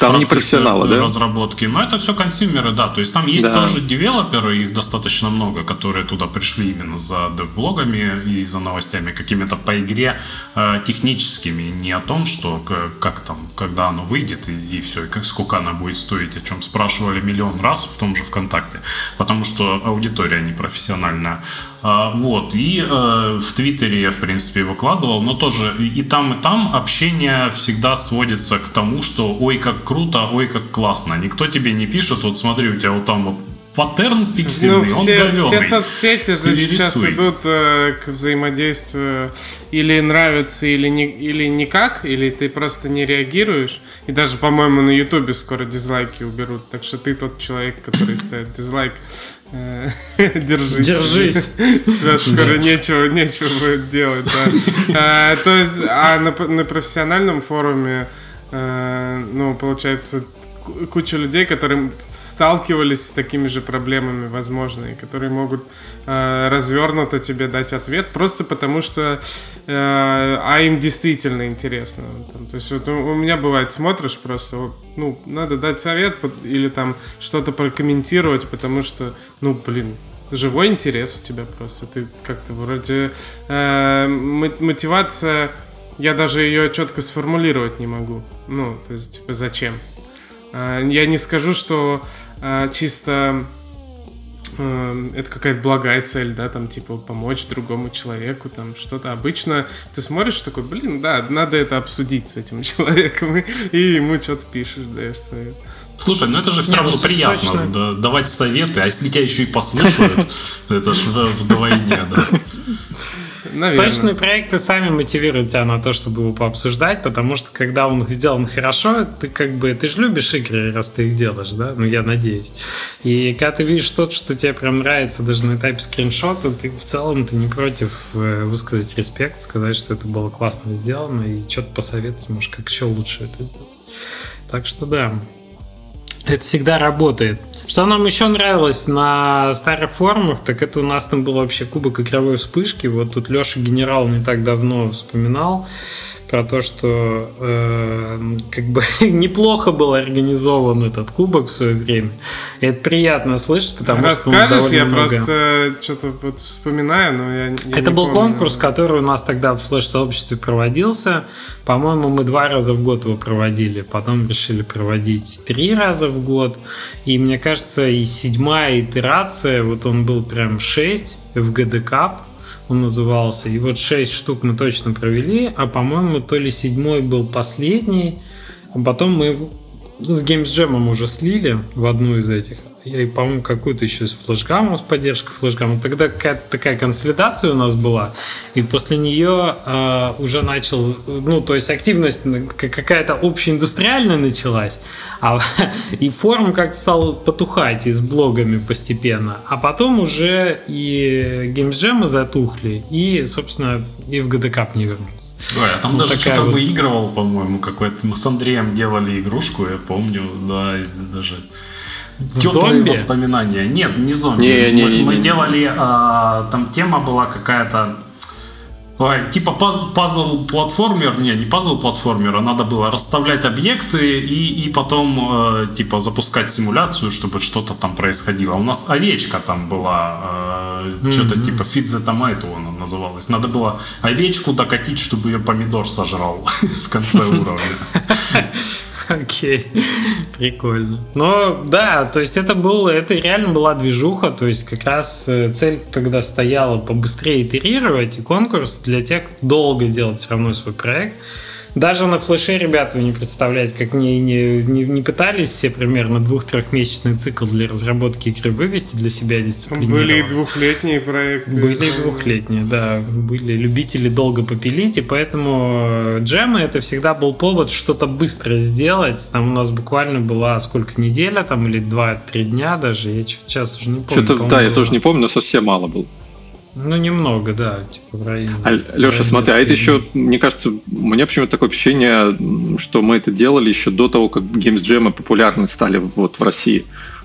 Там не профессионалы, да? Разработки, но это все консюмеры, да, то есть там есть да. тоже девелоперы, их достаточно много, которые туда пришли именно за блогами и за новостями какими-то по игре э, техническими, не о том, что как там, когда оно выйдет и, и все, и как, сколько она будет стоить, о чем спрашивали миллион раз в том же ВКонтакте, потому что аудитория непрофессиональная. А, вот, и э, в Твиттере я, в принципе, выкладывал, но тоже и там, и там общение всегда сводится к тому, что ой, как круто, ой, как классно. Никто тебе не пишет, вот смотри, у тебя вот там вот паттерн пиксельный, ну, он все, говёный. все соцсети же сейчас идут э, к взаимодействию или нравится, или, не, или никак, или ты просто не реагируешь. И даже, по-моему, на Ютубе скоро дизлайки уберут. Так что ты тот человек, который ставит дизлайк. Э, держись. Держись. Тебя скоро нечего, нечего будет делать, да. Э, то есть, а на, на профессиональном форуме, э, ну, получается, куча людей, которые сталкивались с такими же проблемами, возможно, и которые могут э, развернуто тебе дать ответ, просто потому что э, а им действительно интересно. Там, то есть вот у, у меня бывает, смотришь просто, вот, ну, надо дать совет или там что-то прокомментировать, потому что, ну, блин, живой интерес у тебя просто. Ты как-то вроде э, мотивация, я даже ее четко сформулировать не могу. Ну, то есть, типа, зачем? А, я не скажу, что а, чисто а, это какая-то благая цель, да, там, типа, помочь другому человеку, там, что-то. Обычно ты смотришь такой, блин, да, надо это обсудить с этим человеком, и, ему что-то пишешь, даешь совет. Слушай, ну это же все равно ну, приятно да, давать советы, а если тебя еще и послушают, это же вдвойне, да. Наверное. Сочные проекты сами мотивируют тебя на то, чтобы его пообсуждать, потому что когда он сделан хорошо, ты как бы, ты же любишь игры, раз ты их делаешь, да? Ну, я надеюсь. И когда ты видишь что-то, что тебе прям нравится даже на этапе скриншота, ты в целом ты не против э, высказать респект, сказать, что это было классно сделано, и что-то посоветовать, может, как еще лучше это сделать. Так что да, это всегда работает. Что нам еще нравилось на старых форумах, так это у нас там был вообще кубок игровой вспышки. Вот тут Леша Генерал не так давно вспоминал про то, что э, как бы неплохо был организован этот кубок в свое время. И это приятно слышать, потому Расскажешь, что я много... просто что-то вот вспоминаю, но я, я Это был помню. конкурс, который у нас тогда в флеш-сообществе проводился. По-моему, мы два раза в год его проводили, потом решили проводить три раза в год. И мне кажется, и седьмая итерация, вот он был прям 6 в ГДК он назывался. И вот 6 штук мы точно провели, а по-моему, то ли седьмой был последний, а потом мы с Games Jam уже слили в одну из этих и, по-моему, какую-то еще с флешгамом, с поддержкой флешгама. Тогда какая-то такая консолидация у нас была, и после нее э, уже начал, ну, то есть активность какая-то общеиндустриальная началась, а, и форум как-то стал потухать и с блогами постепенно, а потом уже и геймджемы затухли, и, собственно, и в ГДК не вернулся. Да, я там вот даже что-то вот... выигрывал, по-моему, какой-то. Мы с Андреем делали игрушку, я помню, да, даже Теплые воспоминания. Нет, не зомби. Не, не, мы, не, мы делали, а, там тема была какая-то Ой, типа пазл-платформер, не, не пазл-платформер, а надо было расставлять объекты и, и потом э, типа запускать симуляцию, чтобы что-то там происходило. У нас овечка там была, э, mm-hmm. что-то типа the Tomato она называлась. Надо было овечку докатить, чтобы ее помидор сожрал в конце уровня. Окей, прикольно. Но да, то есть это был, это реально была движуха, то есть как раз э, цель тогда стояла побыстрее итерировать, и конкурс для тех, кто долго делает все равно свой проект, даже на флеше, ребята, вы не представляете, как не, не, не, не пытались все примерно двух-трехмесячный цикл для разработки игры вывести для себя дисциплинированно. Были и двухлетние проекты. Были и двухлетние, да. Были любители долго попилить, и поэтому э, джемы это всегда был повод что-то быстро сделать. Там у нас буквально была сколько, неделя там или два-три дня даже, я сейчас уже не помню. Что-то, да, я тоже не помню, но совсем мало было. Ну, немного, да, типа в районе. А, Леша, смотри, а это еще, мне кажется, у меня почему-то такое ощущение, что мы это делали еще до того, как Games Jam популярны стали вот в России.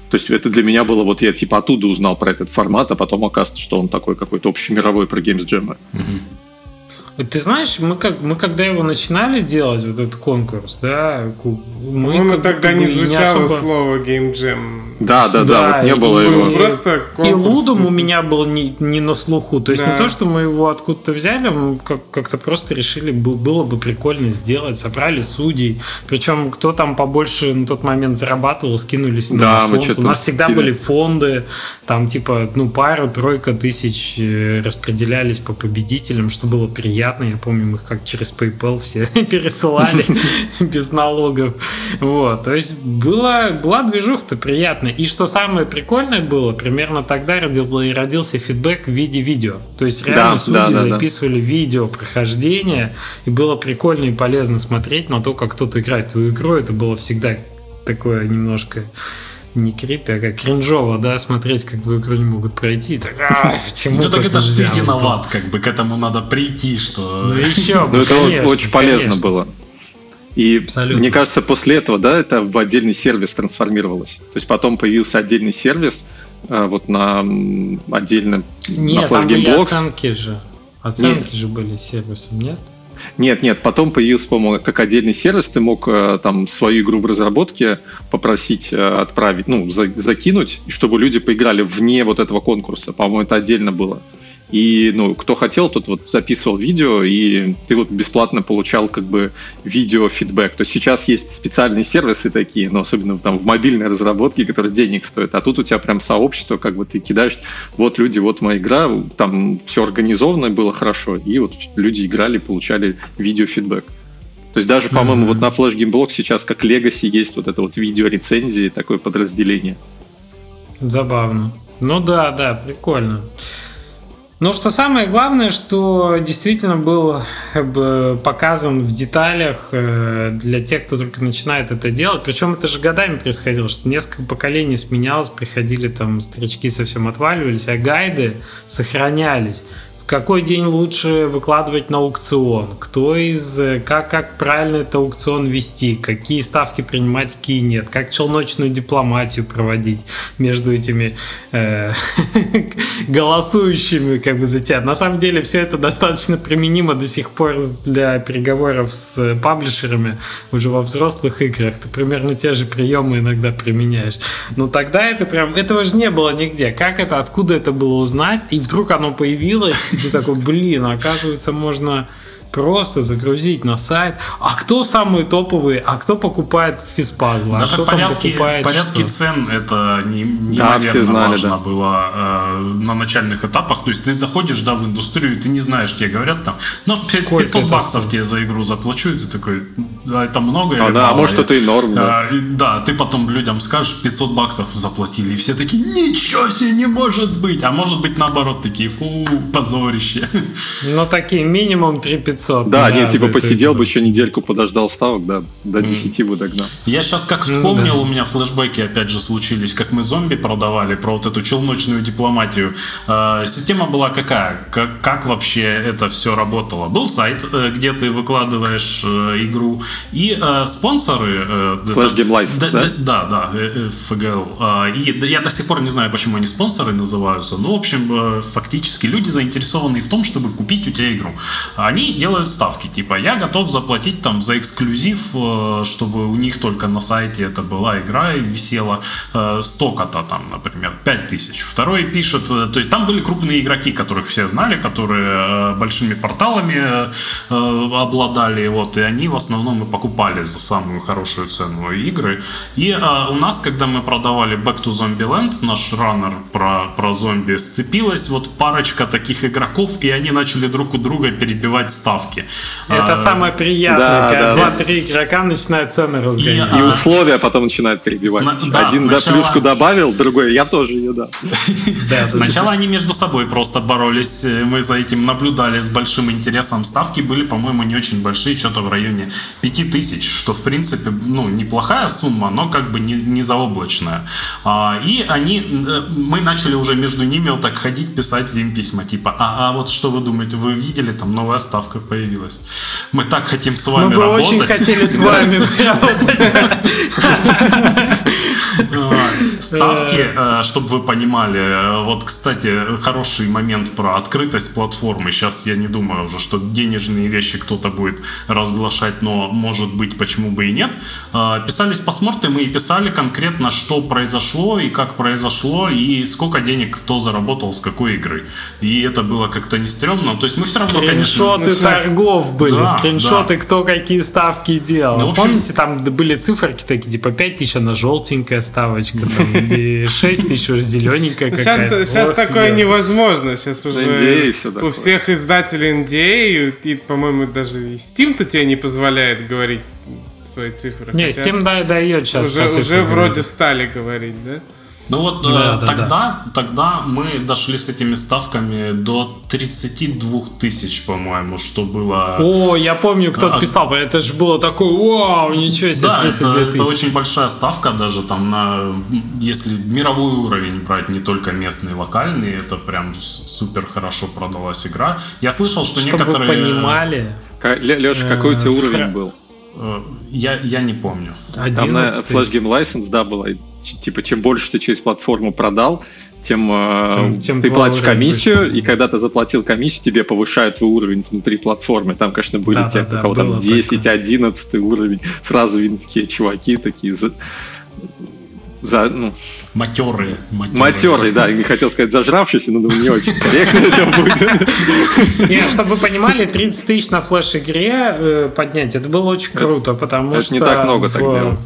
То есть это для меня было, вот я типа оттуда узнал про этот формат, а потом оказывается, что он такой какой-то общемировой про Games Jam. Угу. Ты знаешь, мы, как, мы когда его начинали делать, вот этот конкурс, да, мы ну, тогда не звучало не особо... слово Game Jam. Да, да, да, да вот не было его. Просто и Лудум типа. у меня был не, не на слуху. То есть да. не то, что мы его откуда-то взяли, мы как- как-то просто решили, было бы прикольно сделать. Собрали судей. Причем кто там побольше на тот момент зарабатывал, скинулись да, на фонд. У нас всегда были фонды, там типа, ну, пару-тройка тысяч э, распределялись по победителям, что было приятно. Я помню, мы как через PayPal все пересылали без налогов. Вот. То есть была, была движуха-то приятная. И что самое прикольное было, примерно тогда родился фидбэк в виде видео. То есть реально да, судьи да, да, записывали да. видео прохождения, и было прикольно и полезно смотреть на то, как кто-то играет в твою игру. Это было всегда такое немножко не крипи, а как кринжово, да, смотреть, как твою игру не могут пройти. Так, а, почему ну так это же ты виноват, как бы к этому надо прийти, что... Ну еще Ну это очень полезно было. И Абсолютно. мне кажется, после этого, да, это в отдельный сервис трансформировалось. То есть потом появился отдельный сервис, э, вот на отдельно Нет, на там были оценки же. Оценки нет. же были сервисом, нет? Нет, нет, потом появился, по-моему, как отдельный сервис, ты мог э, там свою игру в разработке попросить э, отправить, ну, за, закинуть, чтобы люди поиграли вне вот этого конкурса. По-моему, это отдельно было. И, ну, кто хотел, тот вот записывал видео, и ты вот бесплатно получал как бы видео-фидбэк. То есть сейчас есть специальные сервисы такие, но особенно там в мобильной разработке, которые денег стоят. А тут у тебя прям сообщество, как бы ты кидаешь, вот люди, вот моя игра, там все организовано было хорошо, и вот люди играли, получали видео-фидбэк. То есть даже, по-моему, mm-hmm. вот на Flash Game Block сейчас как Legacy есть вот это вот видео-рецензии, такое подразделение. Забавно. Ну да, да, прикольно. Ну, что самое главное, что действительно был как бы, показан в деталях э, для тех, кто только начинает это делать. Причем это же годами происходило, что несколько поколений сменялось, приходили там старички совсем отваливались, а гайды сохранялись какой день лучше выкладывать на аукцион, кто из, как, как правильно этот аукцион вести, какие ставки принимать, какие нет, как челночную дипломатию проводить между этими э, голосующими как бы за тебя. На самом деле все это достаточно применимо до сих пор для переговоров с паблишерами уже во взрослых играх. Ты примерно те же приемы иногда применяешь. Но тогда это прям, этого же не было нигде. Как это, откуда это было узнать? И вдруг оно появилось, ты такой, блин, оказывается, можно просто загрузить на сайт. А кто самые топовые? А кто покупает физпазлы? А Даже кто порядки, там покупает порядки что? цен это не, неимоверно да, знали, важно да. было э, на начальных этапах. То есть ты заходишь да, в индустрию, ты не знаешь, тебе говорят там, ну, 500 баксов тебе за игру заплачу, и ты такой, да, это много а, да, мало? а может это и норм, да. А, да, ты потом людям скажешь, 500 баксов заплатили, и все такие, ничего себе, не может быть. А может быть наоборот, такие, фу, позорище. Ну, такие минимум 3 500. Да, нет, типа посидел бы еще недельку, подождал ставок, да, до 10 бы догнал. Я сейчас как вспомнил, у меня флешбеки опять же случились, как мы зомби продавали, про вот эту челночную дипломатию. А, система была какая? Как, вообще это все работало? Был сайт, э, где ты выкладываешь э, игру, и э, спонсоры... Flash Game License, да? Да, да, FGL. А, и я до сих пор не знаю, почему они спонсоры называются, но, в общем, фактически люди заинтересованные в том, чтобы купить у тебя игру. Они делают ставки. Типа, я готов заплатить там за эксклюзив, э, чтобы у них только на сайте это была игра и висела э, столько-то там, например, 5000. Второй пишет, э, то есть там были крупные игроки, которых все знали, которые большими порталами обладали, вот, и они в основном и покупали за самую хорошую цену игры. И у нас, когда мы продавали Back to Zombieland, наш раннер про, про зомби, сцепилась вот парочка таких игроков, и они начали друг у друга перебивать ставки ставки. Это а, самое приятное, да, когда два-три да. игрока начинают цены разгонять. И, и условия потом начинают перебивать. Сна- да, Один сначала... да, плюшку добавил, другой я тоже ее дам. Да, сначала они между собой просто боролись. Мы за этим наблюдали с большим интересом. Ставки были, по-моему, не очень большие, что-то в районе 5000, что, в принципе, ну, неплохая сумма, но как бы не, не заоблачная. А, и они, э, мы начали уже между ними вот так ходить, писать им письма, типа, а, а вот что вы думаете, вы видели, там новая ставка появилась. Мы так хотим с вами Мы бы работать. очень хотели с вами Ставки, э, чтобы вы понимали. Вот, кстати, хороший момент про открытость платформы. Сейчас я не думаю уже, что денежные вещи кто-то будет разглашать, но может быть, почему бы и нет. Э, писались посмотрим и писали конкретно, что произошло и как произошло, и сколько денег кто заработал с какой игры. И это было как-то не стрёмно. То есть мы все равно, конечно торгов были, да, скриншоты, да. кто какие ставки делал. Ну, общем... Помните, там были циферки такие, типа 5 тысяч на желтенькая ставочка, там, где 6 тысяч уже зелененькая какая-то. Сейчас, такое невозможно. Сейчас уже у всех издателей NDA, и, по-моему, даже и Steam-то тебе не позволяет говорить свои цифры. Не, Steam да, дает сейчас. Уже, уже вроде стали говорить, да? Ну вот да, э, да, тогда, да. тогда мы дошли с этими ставками до 32 тысяч, по-моему, что было... О, я помню, кто-то а... писал, это же было такое, вау, ничего себе, да, 32 это, это очень большая ставка даже там на... Если мировой уровень брать, не только местный, локальный, это прям супер хорошо продалась игра. Я слышал, что Чтобы некоторые... вы понимали... Леша, какой у тебя э, уровень был? Э, я, я не помню. 11 Там на Flash Game License, да, было. Типа, чем больше ты через платформу продал, тем, э, тем, тем ты платишь комиссию, выше. и когда ты заплатил комиссию, тебе повышают твой уровень внутри платформы. Там, конечно, были да, те, да, у кого там 10, такое. 11 уровень. Сразу видно такие чуваки, такие за, за ну, Матерые. Матерые, да. Не хотел сказать зажравшиеся, но думаю, не очень корректно это будет. Не, чтобы вы понимали, 30 тысяч на флеш-игре э, поднять, это было очень круто, потому что... Это не так много так делал.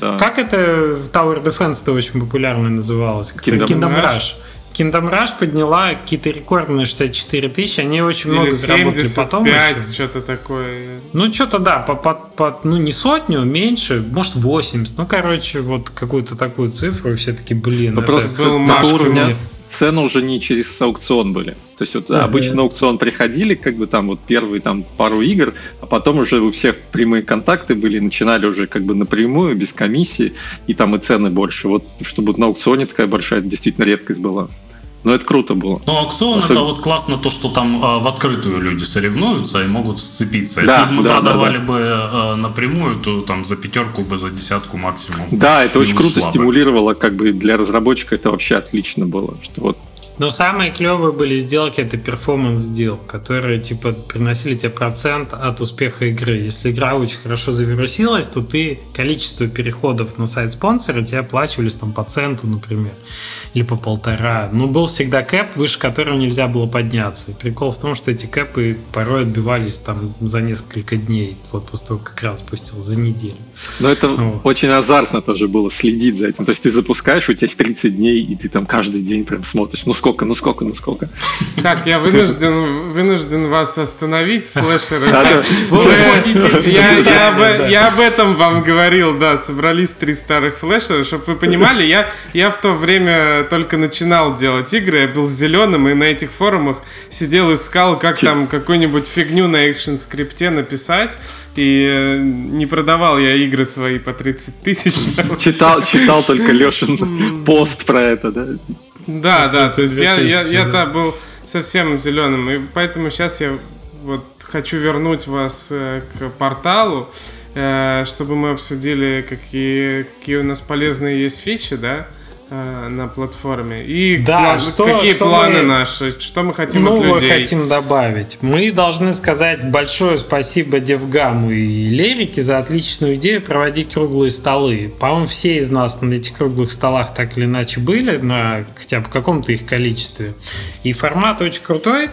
Да. Как это Tower Defense-то очень популярно называлось? Kingdom, Kingdom Rush. Rush. Kingdom Rush подняла какие-то рекорды на 64 тысячи, они очень Или много заработали потом еще. что-то такое. Ну, что-то да, по, по, по, ну не сотню, меньше, может 80. Ну, короче, вот какую-то такую цифру, и все таки блин, ну, это просто был наш уровня цены уже не через аукцион были. То есть вот uh-huh. обычно аукцион приходили, как бы там вот первые там пару игр, а потом уже у всех прямые контакты были, начинали уже как бы напрямую, без комиссии, и там и цены больше. Вот чтобы на аукционе такая большая действительно редкость была. Но это круто было. Ну, аукцион Особенно... это вот классно то, что там э, в открытую люди соревнуются и могут сцепиться. Да, Если бы мы да, продавали да, да. бы э, напрямую, то там за пятерку бы, за десятку максимум. Да, это очень круто бы. стимулировало, как бы для разработчика это вообще отлично было. Что вот но самые клевые были сделки, это перформанс дел, которые типа приносили тебе процент от успеха игры. Если игра очень хорошо завирусилась, то ты количество переходов на сайт спонсора тебе оплачивались там по центу, например, или по полтора. Но был всегда кэп, выше которого нельзя было подняться. И прикол в том, что эти кэпы порой отбивались там за несколько дней. Вот после того, как раз спустил, за неделю. Но это вот. очень азартно тоже было следить за этим. То есть ты запускаешь, у тебя есть 30 дней, и ты там каждый день прям смотришь, ну сколько сколько, ну сколько, ну сколько. Так, я вынужден, вынужден вас остановить, флешеры. Я об этом вам говорил, да, собрались три старых флешера, чтобы вы понимали, я, я в то время только начинал делать игры, я был зеленым, и на этих форумах сидел, искал, как там какую-нибудь фигню на экшен скрипте написать, и э, не продавал я игры свои по 30 тысяч. Читал, читал только Лешин пост про это, да? Да, да, то есть я, я, я да, был совсем зеленым, и поэтому сейчас я вот хочу вернуть вас э, к порталу, э, чтобы мы обсудили, какие, какие у нас полезные есть фичи, да, на платформе. И да, план, что, какие что планы мы, наши, что мы хотим ну, от людей. мы хотим добавить. Мы должны сказать большое спасибо Девгаму и Лерике за отличную идею проводить круглые столы. По-моему, все из нас на этих круглых столах так или иначе были, на хотя бы каком-то их количестве. И формат очень крутой.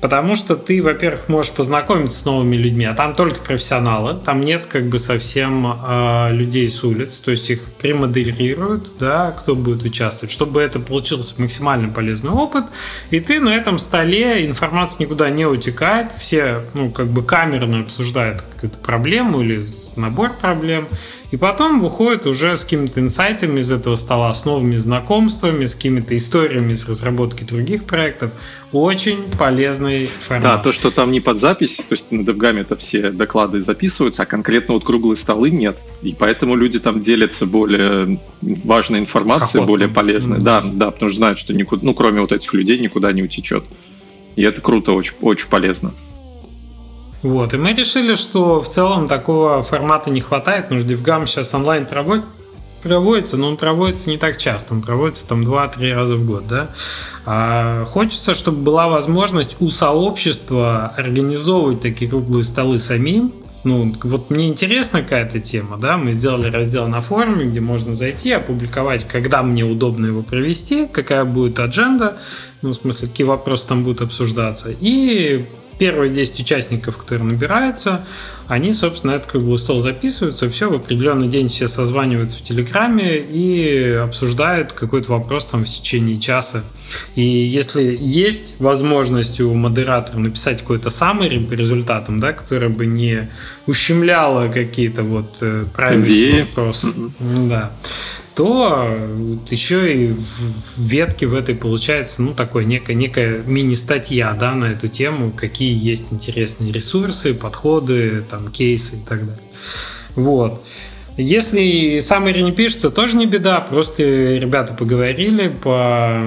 Потому что ты, во-первых, можешь познакомиться с новыми людьми, а там только профессионалы, там нет как бы совсем э, людей с улиц, то есть их премодерируют, да, кто будет участвовать, чтобы это получился максимально полезный опыт, и ты на этом столе, информация никуда не утекает, все, ну, как бы камерно обсуждают какую-то проблему или набор проблем, и потом выходит уже с какими-то инсайтами из этого стола, с новыми знакомствами, с какими-то историями с разработки других проектов. Очень полезный формат. Да, то, что там не под запись, то есть на DevGam это все доклады записываются, а конкретно вот круглые столы нет. И поэтому люди там делятся более важной информацией, Охотно. более полезной. Mm-hmm. Да, да, потому что знают, что никуда, ну, кроме вот этих людей никуда не утечет. И это круто, очень, очень полезно. Вот, и мы решили, что в целом такого формата не хватает, потому что DevGam сейчас онлайн проводит, проводится, но он проводится не так часто, он проводится там 2-3 раза в год, да. А хочется, чтобы была возможность у сообщества организовывать такие круглые столы самим, ну, вот мне интересна какая-то тема, да, мы сделали раздел на форуме, где можно зайти, опубликовать, когда мне удобно его провести, какая будет адженда, ну, в смысле, какие вопросы там будут обсуждаться, и первые 10 участников, которые набираются, они, собственно, этот круглый стол записываются, все, в определенный день все созваниваются в Телеграме и обсуждают какой-то вопрос там в течение часа. И если есть возможность у модератора написать какой-то самый по результатам, да, который бы не ущемляло какие-то вот э, правильные вопросы, mm-hmm. да, то еще и в ветке в этой получается, ну, такое некая, некая мини-статья, да, на эту тему, какие есть интересные ресурсы, подходы, там, кейсы и так далее. Вот. Если саммари не пишется, тоже не беда. Просто ребята поговорили, по...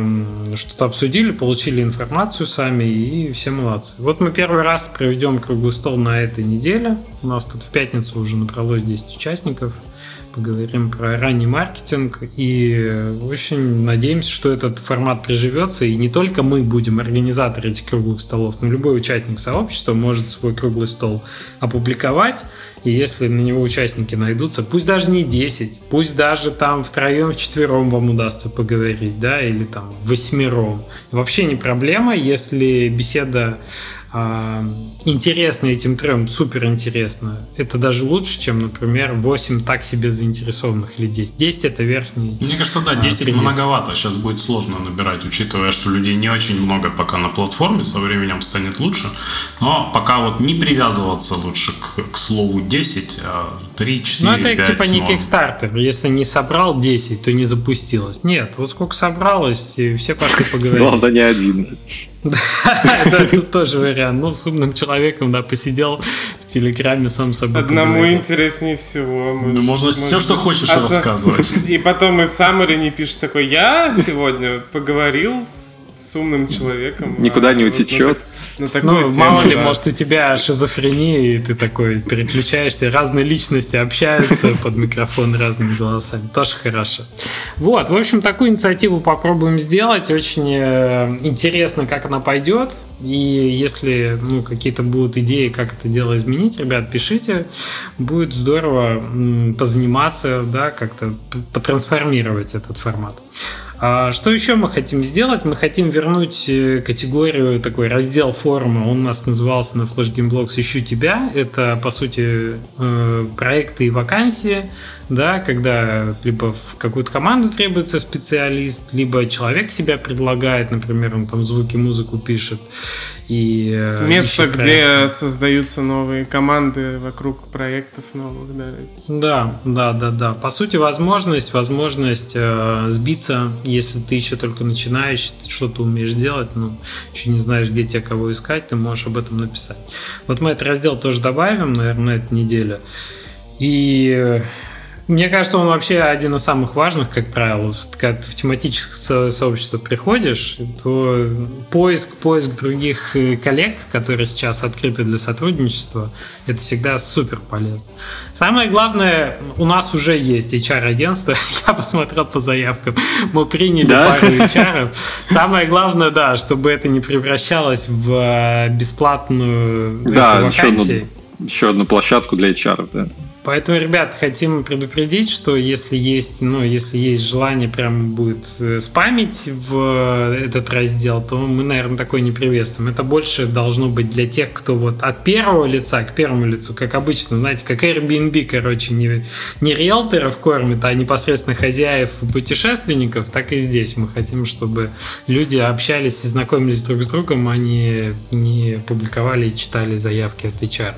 что-то обсудили, получили информацию сами, и все молодцы. Вот мы первый раз проведем круглый стол на этой неделе. У нас тут в пятницу уже набралось 10 участников поговорим про ранний маркетинг. И очень надеемся, что этот формат приживется. И не только мы будем организаторы этих круглых столов, но любой участник сообщества может свой круглый стол опубликовать. И если на него участники найдутся, пусть даже не 10, пусть даже там втроем, вчетвером вам удастся поговорить, да, или там восьмером. Вообще не проблема, если беседа а, интересно этим трем, супер интересно. Это даже лучше, чем, например, 8 так себе заинтересованных или 10. 10 это верхний. Мне кажется, да, 10 а, многовато. Сейчас будет сложно набирать, учитывая, что людей не очень много пока на платформе, со временем станет лучше. Но пока вот не привязываться лучше к, к слову 10, а 3, 4, Ну, это 5, типа не 0. Kickstarter. Если не собрал 10, то не запустилось. Нет, вот сколько собралось, и все пошли поговорить. Главное, не один. Да, это тоже вариант. Ну, с умным человеком, да, посидел в Телеграме сам собой. Одному интереснее всего. Ну, можно все, что хочешь, А рассказывать. И потом из Саммари не пишет такой, я сегодня поговорил с с умным человеком. Никуда а не вот на утечет. так- На такую Ну, тему, мало ли, да. может, у тебя шизофрения, и ты такой переключаешься, разные личности общаются под микрофон разными голосами. Тоже хорошо. Вот, в общем, такую инициативу попробуем сделать. Очень э, интересно, как она пойдет. И если ну, какие-то будут идеи, как это дело изменить, ребят, пишите. Будет здорово позаниматься, да, как-то потрансформировать этот формат. А что еще мы хотим сделать? Мы хотим вернуть э, категорию, такой раздел форума. Он у нас назывался на Flash Game Blogs «Ищу тебя». Это, по сути, э, проекты и вакансии, да, когда либо в какую-то команду требуется специалист, либо человек себя предлагает, например, он там звуки, музыку пишет. И, э, Место, ищет где проекты. создаются новые команды вокруг проектов новых, да. Да, да, да, да. По сути, возможность, возможность э, сбиться, если ты еще только начинаешь, что-то умеешь делать, но еще не знаешь, где тебя кого искать, ты можешь об этом написать. Вот мы этот раздел тоже добавим, наверное, на этой неделе. И э, мне кажется, он вообще один из самых важных, как правило. Когда ты в тематическое со- сообщество приходишь, то поиск, поиск других э, коллег, которые сейчас открыты для сотрудничества, это всегда супер полезно. Самое главное, у нас уже есть HR-агентство. Я посмотрел по заявкам. Мы приняли Да? пару HR. Самое главное, да, чтобы это не превращалось в э, бесплатную Да, эту еще одну, еще одну площадку для HR. Да. Поэтому, ребят, хотим предупредить, что если есть, ну, если есть желание прям будет э, спамить в этот раздел, то мы, наверное, такой не приветствуем. Это больше должно быть для тех, кто вот от первого лица к первому лицу, как обычно, знаете, как Airbnb, короче, не, не риэлторов кормит, а непосредственно хозяев путешественников, так и здесь. Мы хотим, чтобы люди общались и знакомились друг с другом, а не, не публиковали и читали заявки от HR.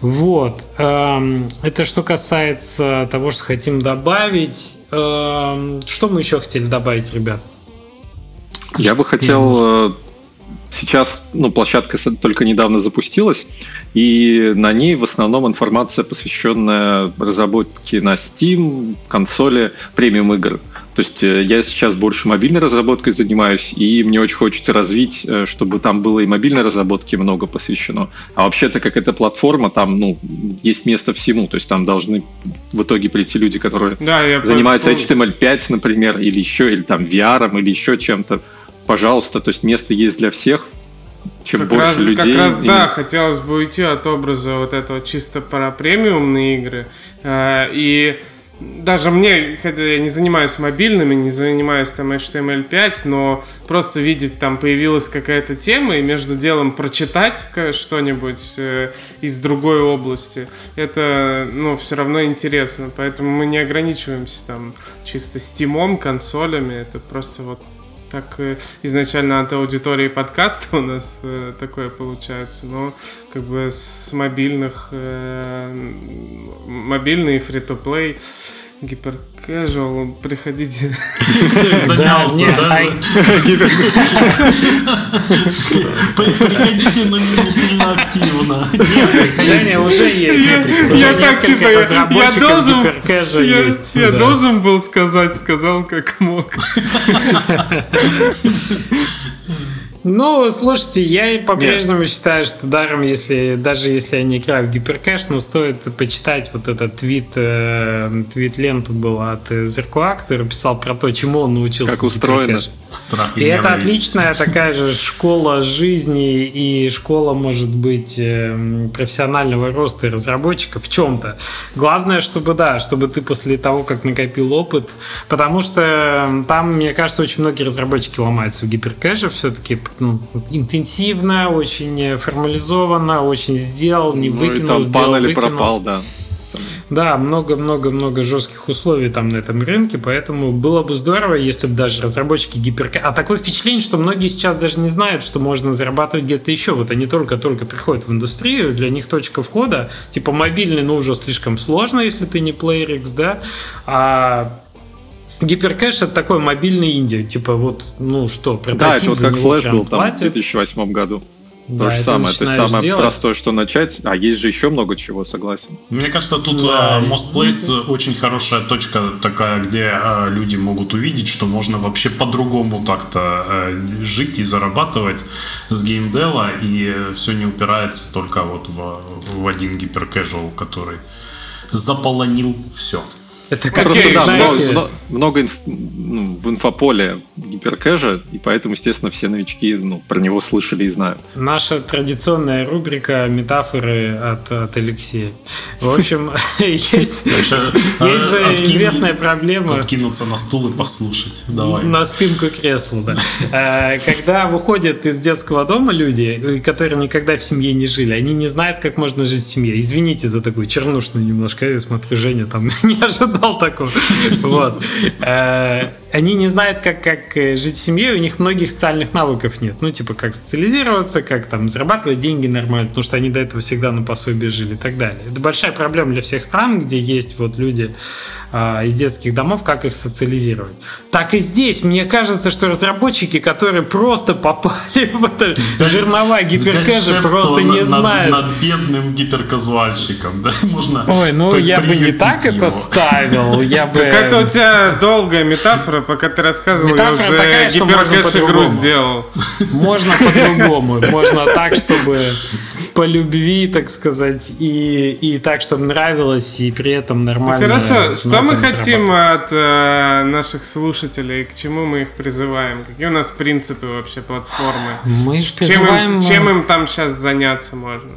Вот. эм, Это что касается того, что хотим добавить. Эм, Что мы еще хотели добавить, ребят? Я бы хотел... Сейчас ну, площадка только недавно запустилась, и на ней в основном информация, посвященная разработке на Steam, консоли, премиум игр. То есть э, я сейчас больше мобильной разработкой занимаюсь, и мне очень хочется развить, э, чтобы там было и мобильной разработки много посвящено. А вообще-то, как эта платформа, там ну, есть место всему. То есть там должны в итоге прийти люди, которые Да, я занимается пом- HTML5, например, или еще, или там VR, или еще чем-то, пожалуйста, то есть место есть для всех. Чем Как больше раз, людей. как раз и- да, хотелось бы уйти от образа вот этого чисто про премиумные игры. Э, И даже мне, хотя я не занимаюсь мобильными, не занимаюсь там HTML5, но просто видеть там появилась какая-то тема и между делом прочитать что-нибудь э, из другой области, это, ну, все равно интересно. Поэтому мы не ограничиваемся там чисто стимом, консолями, это просто вот так э, изначально от аудитории подкаста у нас э, такое получается, но как бы с мобильных, э, мобильный фри-то-плей Гиперкэжуал, приходите. Занялся, да? Приходите, но не сильно активно. Приходите, уже есть. Я так, типа, я должен... Есть. Я должен был сказать, сказал как мог. Ну, слушайте, я по-прежнему считаю, что даром, если даже если я не играю в гиперкэш, но стоит почитать вот этот твит, э, твит-ленту была от Зеркуа, который писал про то, чему он научился. Как устроено. Страх И это отличная такая же школа жизни и школа, может быть, э, профессионального роста и разработчика в чем-то. Главное, чтобы, да, чтобы ты после того, как накопил опыт, потому что там, мне кажется, очень многие разработчики ломаются в гиперкэше все-таки ну, интенсивно, очень формализованно, очень сделал, не Ну, и выкинул, там сделал, выкинул. пропал, да. Да, много-много-много жестких условий там на этом рынке, поэтому было бы здорово, если бы даже разработчики гиперка... А такое впечатление, что многие сейчас даже не знают, что можно зарабатывать где-то еще. Вот они только-только приходят в индустрию, для них точка входа, типа мобильный, ну, уже слишком сложно, если ты не PlayerX, да, а Гиперкэш это такой мобильный инди, типа вот, ну что, Да, прототип это вот за как него флеш прям был там в платят. 2008 году. Да, То же это самое. То есть начинаешь самое делать. простое, что начать. А есть же еще много чего, согласен. Мне кажется, тут Да. э, Most Place очень хорошая точка такая, где э, люди могут увидеть, что можно вообще по-другому так-то э, жить и зарабатывать с геймдела, и все не упирается только вот в, в один гиперкэжуал, который заполонил все. Это как, Просто, да, знаете, много, много- инф- ну, в инфополе гиперкэжа, и поэтому, естественно, все новички ну, про него слышали и знают. Наша традиционная рубрика метафоры от, от Алексея. В общем, есть, есть же известная проблема Откинуться на стул и послушать. Давай. на спинку кресла. да. Э, Когда выходят из детского дома люди, э, которые никогда в семье не жили, они не знают, как можно жить в семье. Извините за такую чернушную немножко. Я смотрю, Женя там не ожидал такого. Вот. Э, Они не знают, как, как э, жить в семье, у них многих социальных навыков нет. Ну, типа, как социализироваться, как там зарабатывать деньги нормально, потому что они до этого всегда на пособие жили и так далее. Это большая проблема для всех стран, где есть вот люди а, из детских домов, как их социализировать. Так и здесь, мне кажется, что разработчики, которые просто попали в это жернова гиперкэжа, Шефство просто не над- знают. Над бедным гиперказуальщиком, да? Можно Ой, ну я бы не так это его. Ставил. Я бы... Какая-то у тебя долгая метафора, пока ты рассказывал, я Метафора уже такая, что гиперкэш игру сделал. Можно по-другому. Можно так, чтобы по любви, так сказать, и, и так, чтобы нравилось, и при этом Ну, нормально. хорошо, на что мы хотим от э, наших слушателей, к чему мы их призываем? Какие у нас принципы вообще платформы? Мы Чем призываем, им, чем им там сейчас заняться можно?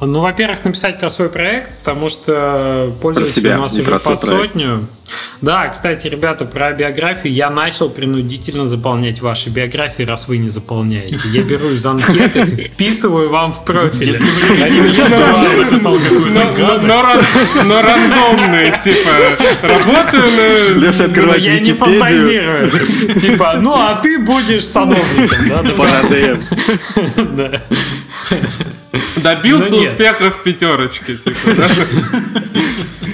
Ну, во-первых, написать про свой проект, потому что пользователей себя, у нас уже под проект. сотню. Да, кстати, ребята, про биографию я начал принудительно заполнять ваши биографии, раз вы не заполняете. Я беру из анкет их и вписываю вам в профиль. Но, рандомные, типа, работаю на... Я не фантазирую. Типа, ну а ты будешь садовником, да? Добился Ну, успеха в пятерочке, типа, да?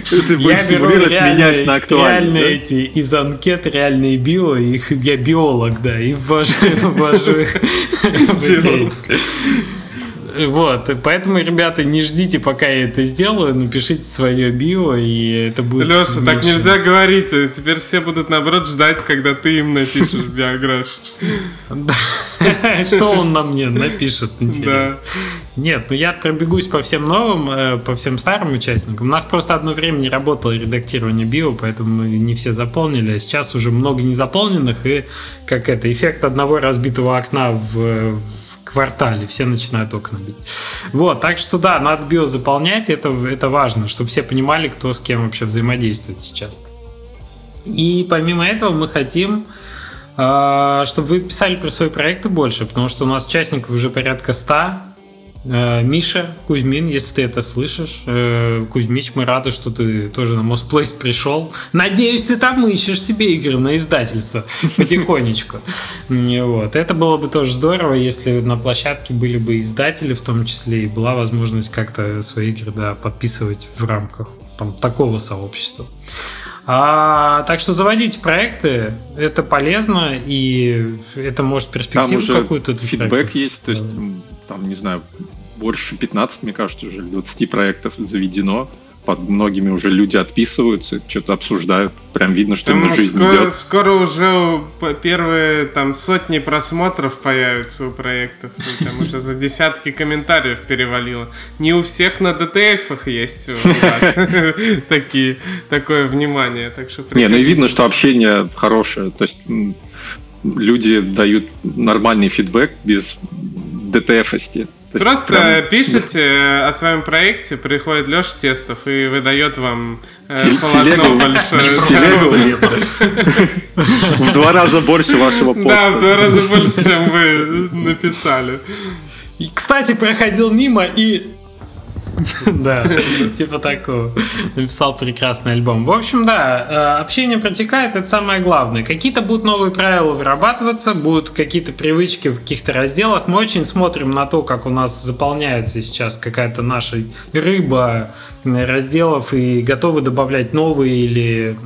Ты Я беру реальные, на реальные да? эти из анкет, реальные био, их, я биолог, да, и ввожу, ввожу их в эти- Вот, поэтому, ребята, не ждите, пока я это сделаю, напишите свое био, и это будет... Леша, так меньше. нельзя говорить. Теперь все будут, наоборот, ждать, когда ты им напишешь биографию. Что он на мне напишет, интересно. Нет, ну я пробегусь по всем новым, э, по всем старым участникам. У нас просто одно время не работало редактирование био, поэтому не все заполнили. А сейчас уже много незаполненных, и как это, эффект одного разбитого окна в, в квартале. Все начинают окна бить. Вот, так что да, надо био заполнять, это, это важно, чтобы все понимали, кто с кем вообще взаимодействует сейчас. И помимо этого мы хотим чтобы вы писали про свои проекты больше, потому что у нас участников уже порядка 100. Э, Миша, Кузьмин, если ты это слышишь, э, Кузьмич, мы рады, что ты тоже на Мосплейс пришел. Надеюсь, ты там ищешь себе игры на издательство потихонечку. Вот. Это было бы тоже здорово, если на площадке были бы издатели в том числе, и была возможность как-то свои игры да, подписывать в рамках там, такого сообщества. А, так что заводите проекты, это полезно, и это может перспективу какую-то. Фидбэк проектов. есть, то есть, там, не знаю, больше 15, мне кажется, уже 20 проектов заведено под многими уже люди отписываются, что-то обсуждают. Прям видно, что там жизнь скоро, идет. Скоро уже первые там сотни просмотров появятся у проектов. И там уже за десятки комментариев перевалило. Не у всех на ДТФах есть у вас такие, такое внимание. Так что Не, ну и видно, что общение хорошее. То есть люди дают нормальный фидбэк без ДТФости. Просто прям... пишите о своем проекте, приходит Леша Тестов и выдает вам э, полотно большое. В два раза больше вашего поста. Да, в два раза больше, чем вы написали. И, кстати, проходил мимо и Да, типа такого. Написал прекрасный альбом. В общем, да, э, общение протекает, это самое главное. Какие-то будут новые правила вырабатываться, будут какие-то привычки в каких-то разделах. Мы очень смотрим на то, как у нас заполняется сейчас какая-то наша рыба разделов и готовы добавлять новые или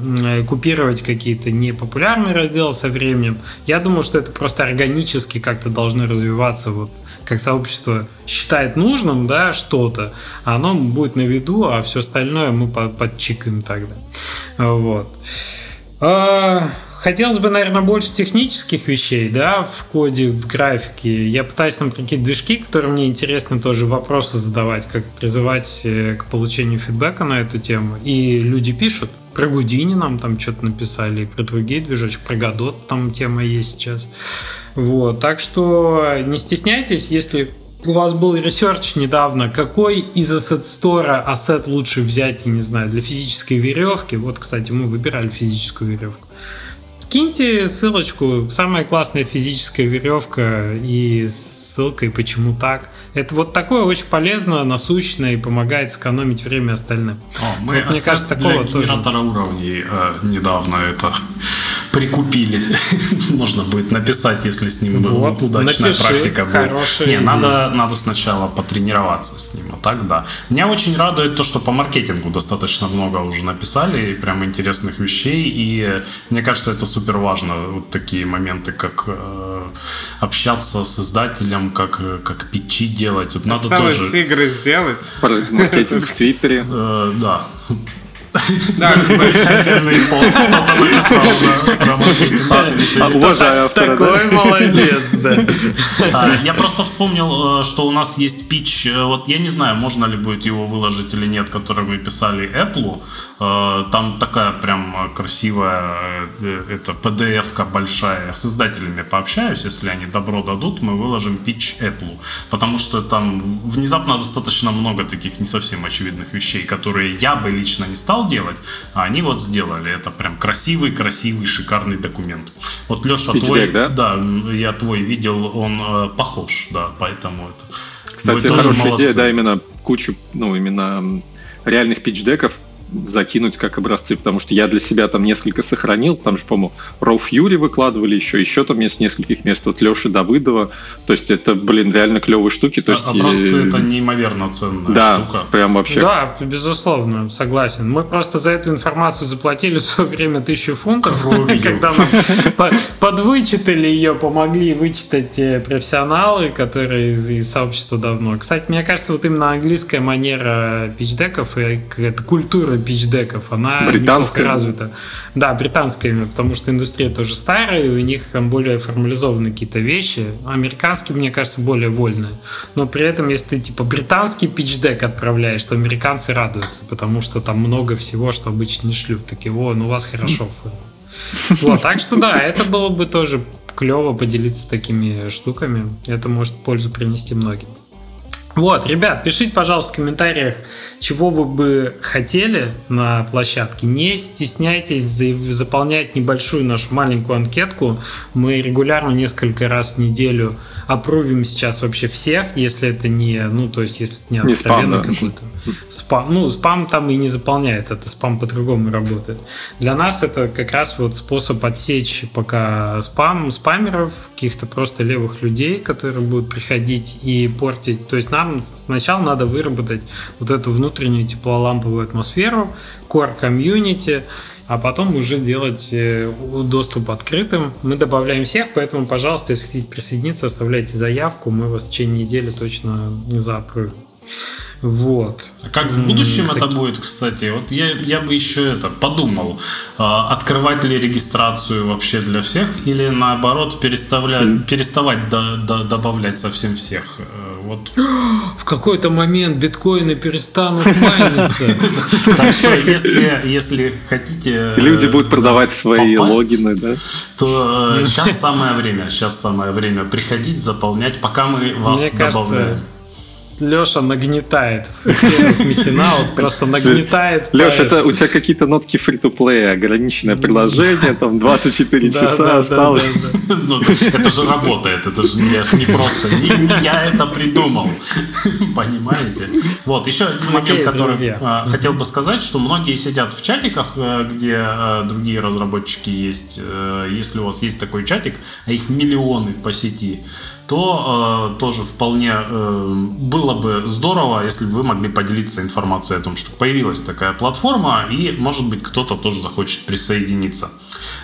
купировать какие-то непопулярные разделы со временем. Я думаю, что это просто органически как-то должно развиваться, вот как сообщество считает нужным, да, что-то, оно будет на виду, а все остальное мы подчикаем тогда. Вот. А, хотелось бы, наверное, больше технических вещей, да, в коде, в графике. Я пытаюсь там какие-то движки, которые мне интересно тоже вопросы задавать, как призывать э, к получению фидбэка на эту тему. И люди пишут. Про Гудини нам там что-то написали, и про другие движочки, про Годот там тема есть сейчас. Вот, так что не стесняйтесь, если у вас был research недавно, какой из Asset Store asset лучше взять, я не знаю, для физической веревки. Вот, кстати, мы выбирали физическую веревку. Скиньте ссылочку, самая классная физическая веревка и ссылкой почему так. Это вот такое очень полезно, насущно и помогает сэкономить время остальным. О, мы вот, мне кажется, такого для тоже. уровней э, недавно это прикупили. Можно будет написать, если с ним вот, удачная напиши, практика будет. Не, надо, надо сначала потренироваться с ним, а так да. Меня очень радует то, что по маркетингу достаточно много уже написали, прям интересных вещей, и мне кажется, это супер важно, вот такие моменты, как э, общаться с издателем, как, как питчи делать. Тут надо тоже... игры сделать. Маркетинг в Твиттере. Э, да. Да, замечательный пост кто-то написал. Такой молодец, да. А, я просто вспомнил, э, что у нас есть пич, э, вот я не знаю, можно ли будет его выложить или нет, который мы писали Apple. Э, там такая прям красивая это PDF-ка большая. С издателями пообщаюсь, если они добро дадут, мы выложим пич Apple. Потому что там внезапно достаточно много таких не совсем очевидных вещей, которые я бы лично не стал делать, а они вот сделали. Это прям красивый, красивый, шикарный документ. Вот Леша, твой, да? да, я твой видел, он э, похож, да, поэтому это. Кстати, хорошая идея, да, именно кучу, ну, именно реальных пичдеков закинуть как образцы, потому что я для себя там несколько сохранил, там же, по-моему, Raw Fury выкладывали еще, еще там есть нескольких мест, вот Леши Давыдова, то есть это, блин, реально клевые штуки. То есть, образцы и... это неимоверно ценная да, штука. прям вообще. Да, безусловно, согласен. Мы просто за эту информацию заплатили в свое время тысячу фунтов, когда нам подвычитали ее, помогли вычитать э, профессионалы, которые из сообщества давно. Кстати, мне кажется, вот именно английская манера пичдеков и эта культура пичдеков, она британская развита. Да, британская потому что индустрия тоже старая, и у них там более формализованы какие-то вещи. Американские, мне кажется, более вольные. Но при этом, если ты типа британский пичдек отправляешь, то американцы радуются, потому что там много всего, что обычно не шлют. Такие, о, ну у вас хорошо. Вот, так что да, это было бы тоже клево поделиться такими штуками. Это может пользу принести многим. Вот, ребят, пишите, пожалуйста, в комментариях, чего вы бы хотели на площадке. Не стесняйтесь заполнять небольшую нашу маленькую анкетку. Мы регулярно несколько раз в неделю опрувим сейчас вообще всех, если это не, ну, то есть, если это не, не откровенно да. какой-то спам. Ну, спам там и не заполняет, это спам по-другому работает. Для нас это как раз вот способ отсечь пока спам, спамеров, каких-то просто левых людей, которые будут приходить и портить. То есть нам сначала надо выработать вот эту внутреннюю теплоламповую атмосферу, core комьюнити, а потом уже делать э, доступ открытым. Мы добавляем всех, поэтому, пожалуйста, если хотите присоединиться, оставляйте заявку, мы вас в течение недели точно заапрувим. Вот. А как в будущем mm, это таки... будет, кстати? Вот я, я бы еще это подумал. А, открывать ли регистрацию вообще для всех или наоборот переставлять, mm. переставать до, до, добавлять совсем всех? Э, вот. В какой-то момент биткоины перестанут майниться. Так что, если, если хотите... Люди будут продавать свои попасть, логины, да? То сейчас самое время. Сейчас самое время приходить, заполнять, пока мы вас Мне добавляем. Леша нагнетает в Мессина, вот просто нагнетает. Леша, это у тебя какие-то нотки фри-то-плея, ограниченное приложение, там 24 часа осталось. Ну, это же работает, это же не просто, не я это придумал, понимаете? Вот, еще один момент, который а, хотел бы сказать, что многие сидят в чатиках, э, где э, другие разработчики есть. Э, если у вас есть такой чатик, а их миллионы по сети, то э, тоже вполне э, было бы здорово, если бы вы могли поделиться информацией о том, что появилась такая платформа, и, может быть, кто-то тоже захочет присоединиться.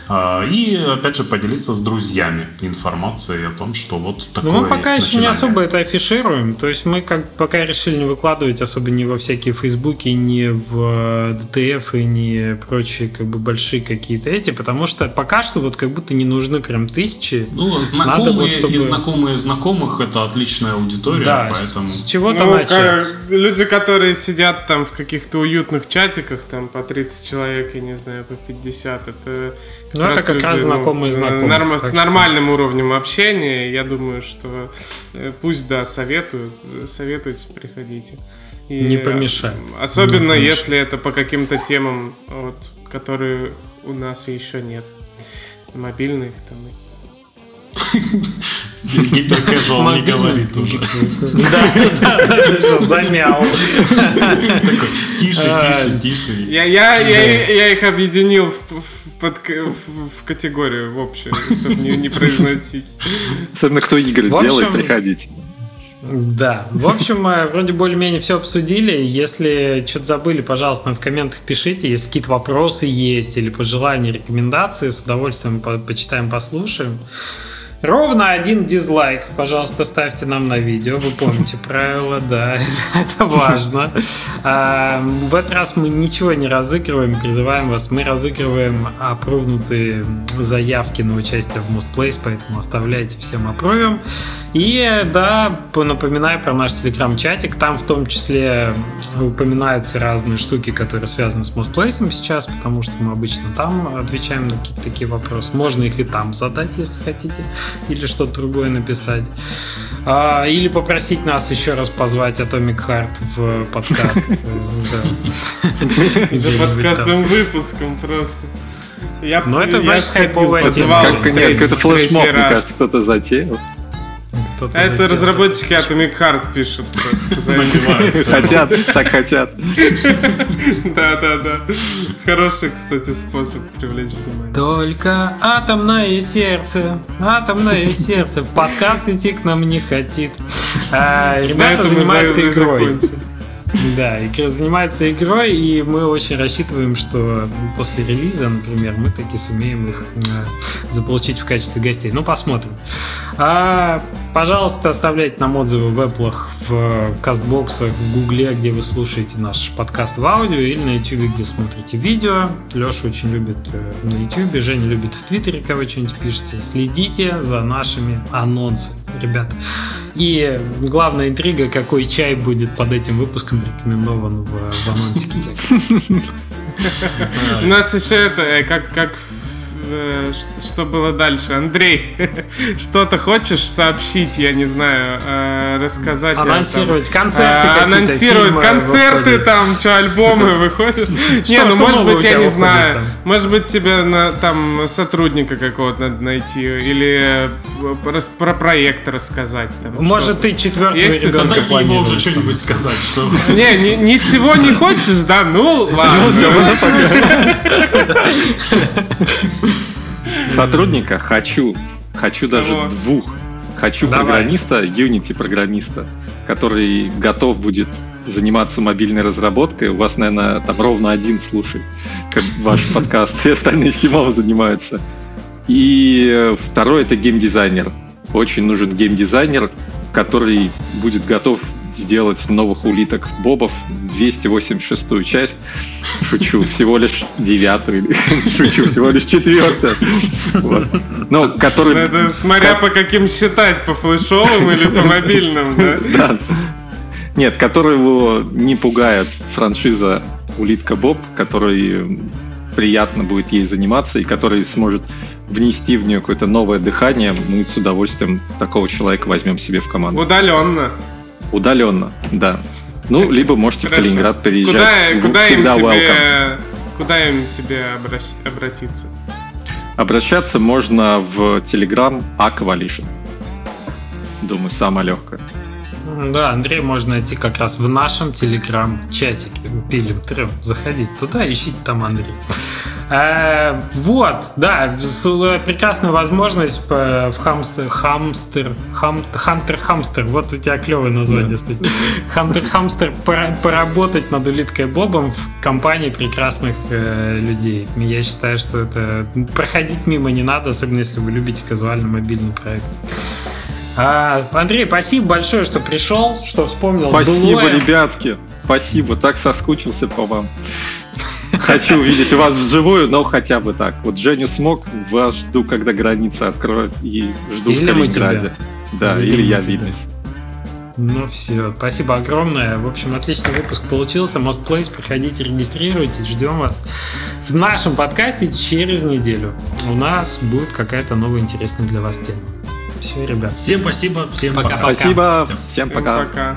А, и, опять же, поделиться с друзьями информацией о том, что вот такое Но мы пока еще начинание. не особо это афишируем. То есть мы как пока решили не выкладывать, особо не во всякие фейсбуки, не в ДТФ и не прочие как бы большие какие-то эти, потому что пока что вот как будто не нужны прям тысячи. Ну, знакомые Надо вот, чтобы... и знакомые знакомых это отличная аудитория, да, поэтому... С чего-то ну, начать. Люди, которые сидят там в каких-то уютных чатиках, там по 30 человек, я не знаю, по 50, это ну, это как раз ну, знакомые знакомые. Норм, с нормальным уровнем общения. Я думаю, что э, пусть, да, советуют, советуйте, приходите. И не помешает. Особенно не если это по каким-то темам, вот, которые у нас еще нет. Мобильных там Гиперкэжуал не говорит уже. Да, да, да, что замял. Тише, тише, тише. Я их объединил в категорию в общую, чтобы не произносить. Особенно кто игры делает, приходите. Да. В общем, мы вроде более-менее все обсудили. Если что-то забыли, пожалуйста, в комментах пишите. Если какие-то вопросы есть или пожелания, рекомендации, с удовольствием по почитаем, послушаем. Ровно один дизлайк, пожалуйста, ставьте нам на видео. Вы помните правила, да, это важно. А, в этот раз мы ничего не разыгрываем, призываем вас. Мы разыгрываем опровнутые заявки на участие в Most Place, поэтому оставляйте всем опровим. И да, напоминаю про наш телеграм-чатик. Там в том числе упоминаются разные штуки, которые связаны с Most Place сейчас, потому что мы обычно там отвечаем на какие-то такие вопросы. Можно их и там задать, если хотите или что-то другое написать. А, или попросить нас еще раз позвать Atomic Heart в подкаст. За подкастом выпуском просто. Я, Но это значит хайповая тема. Какой-то флешмоб, мне кажется, кто-то затеял. Это разработчики Atomic Heart пишут просто. Хотят, так хотят. Да, да, да. Хороший, кстати, способ привлечь внимание. Только атомное сердце, атомное сердце. В подкаст идти к нам не хотит. А, ребята занимаются игрой. Да, занимается игрой, и мы очень рассчитываем, что после релиза, например, мы таки сумеем их э, заполучить в качестве гостей. Ну, посмотрим. А, пожалуйста, оставляйте нам отзывы в Apple, в кастбоксах, в Гугле, где вы слушаете наш подкаст в аудио, или на YouTube, где смотрите видео. Леша очень любит э, на YouTube, Женя любит в Твиттере, вы что-нибудь пишете. Следите за нашими анонсами, ребята. И главная интрига, какой чай будет под этим выпуском рекомендован в, в анонсике. У нас еще это, э, как, как что было дальше? Андрей, что-то хочешь сообщить, я не знаю, э, рассказать? Анонсировать концерты э, Анонсировать концерты, там, что, альбомы выходят? Не, ну, может быть, я не знаю. Может быть, тебе там сотрудника какого-то надо найти, или про проект рассказать. Может, ты четвертый ребенка планируешь. уже что-нибудь сказать. Не, ничего не хочешь, да? Ну, ладно. Сотрудника хочу. Хочу даже Кого? двух. Хочу Давай. программиста, Unity программиста, который готов будет заниматься мобильной разработкой. У вас, наверное, там ровно один слушает как ваш подкаст, и остальные стимом занимаются. И второй это геймдизайнер. Очень нужен геймдизайнер, который будет готов сделать новых улиток Бобов 286-ю часть. Шучу, всего лишь девятую. Шучу, всего лишь четвертую. Вот. Ну, который... Ну, Это смотря по каким считать, по флешовым или по мобильным, да? Да. Нет, которого не пугает франшиза Улитка Боб, который приятно будет ей заниматься и который сможет внести в нее какое-то новое дыхание, мы с удовольствием такого человека возьмем себе в команду. Удаленно. Удаленно, да. Ну, либо можете Хорошо. в Калининград переезжать. Куда, куда им тебе, куда им тебе обращ- обратиться? Обращаться можно в Telegram Aqualition. Думаю, самое легкое. Да, Андрей можно найти как раз в нашем телеграм-чатике. Пилим трем. Заходите туда, ищите там Андрей. Э, вот, да, э, прекрасная возможность по- в хамстер, хамстер, хам, хантер хамстер, вот у тебя клевое название стоит. Хантер хамстер пора- поработать над улиткой Бобом в компании прекрасных э, людей. Я считаю, что это проходить мимо не надо, особенно если вы любите казуальный мобильный проект. А, Андрей, спасибо большое, что пришел, что вспомнил Спасибо, былое. ребятки. Спасибо, так соскучился по вам. Хочу увидеть вас вживую, но хотя бы так. Вот Женю смог, вас жду, когда границы откроют, и жду Или в Калининграде. Да, Или или, я. Вильнюс. Ну все, спасибо огромное. В общем, отличный выпуск получился. Most Place, приходите, регистрируйтесь. Ждем вас в нашем подкасте через неделю. У нас будет какая-то новая интересная для вас тема. Все, ребят. Всем спасибо, всем Пока. пока. Пока. Спасибо, всем Всем пока. пока.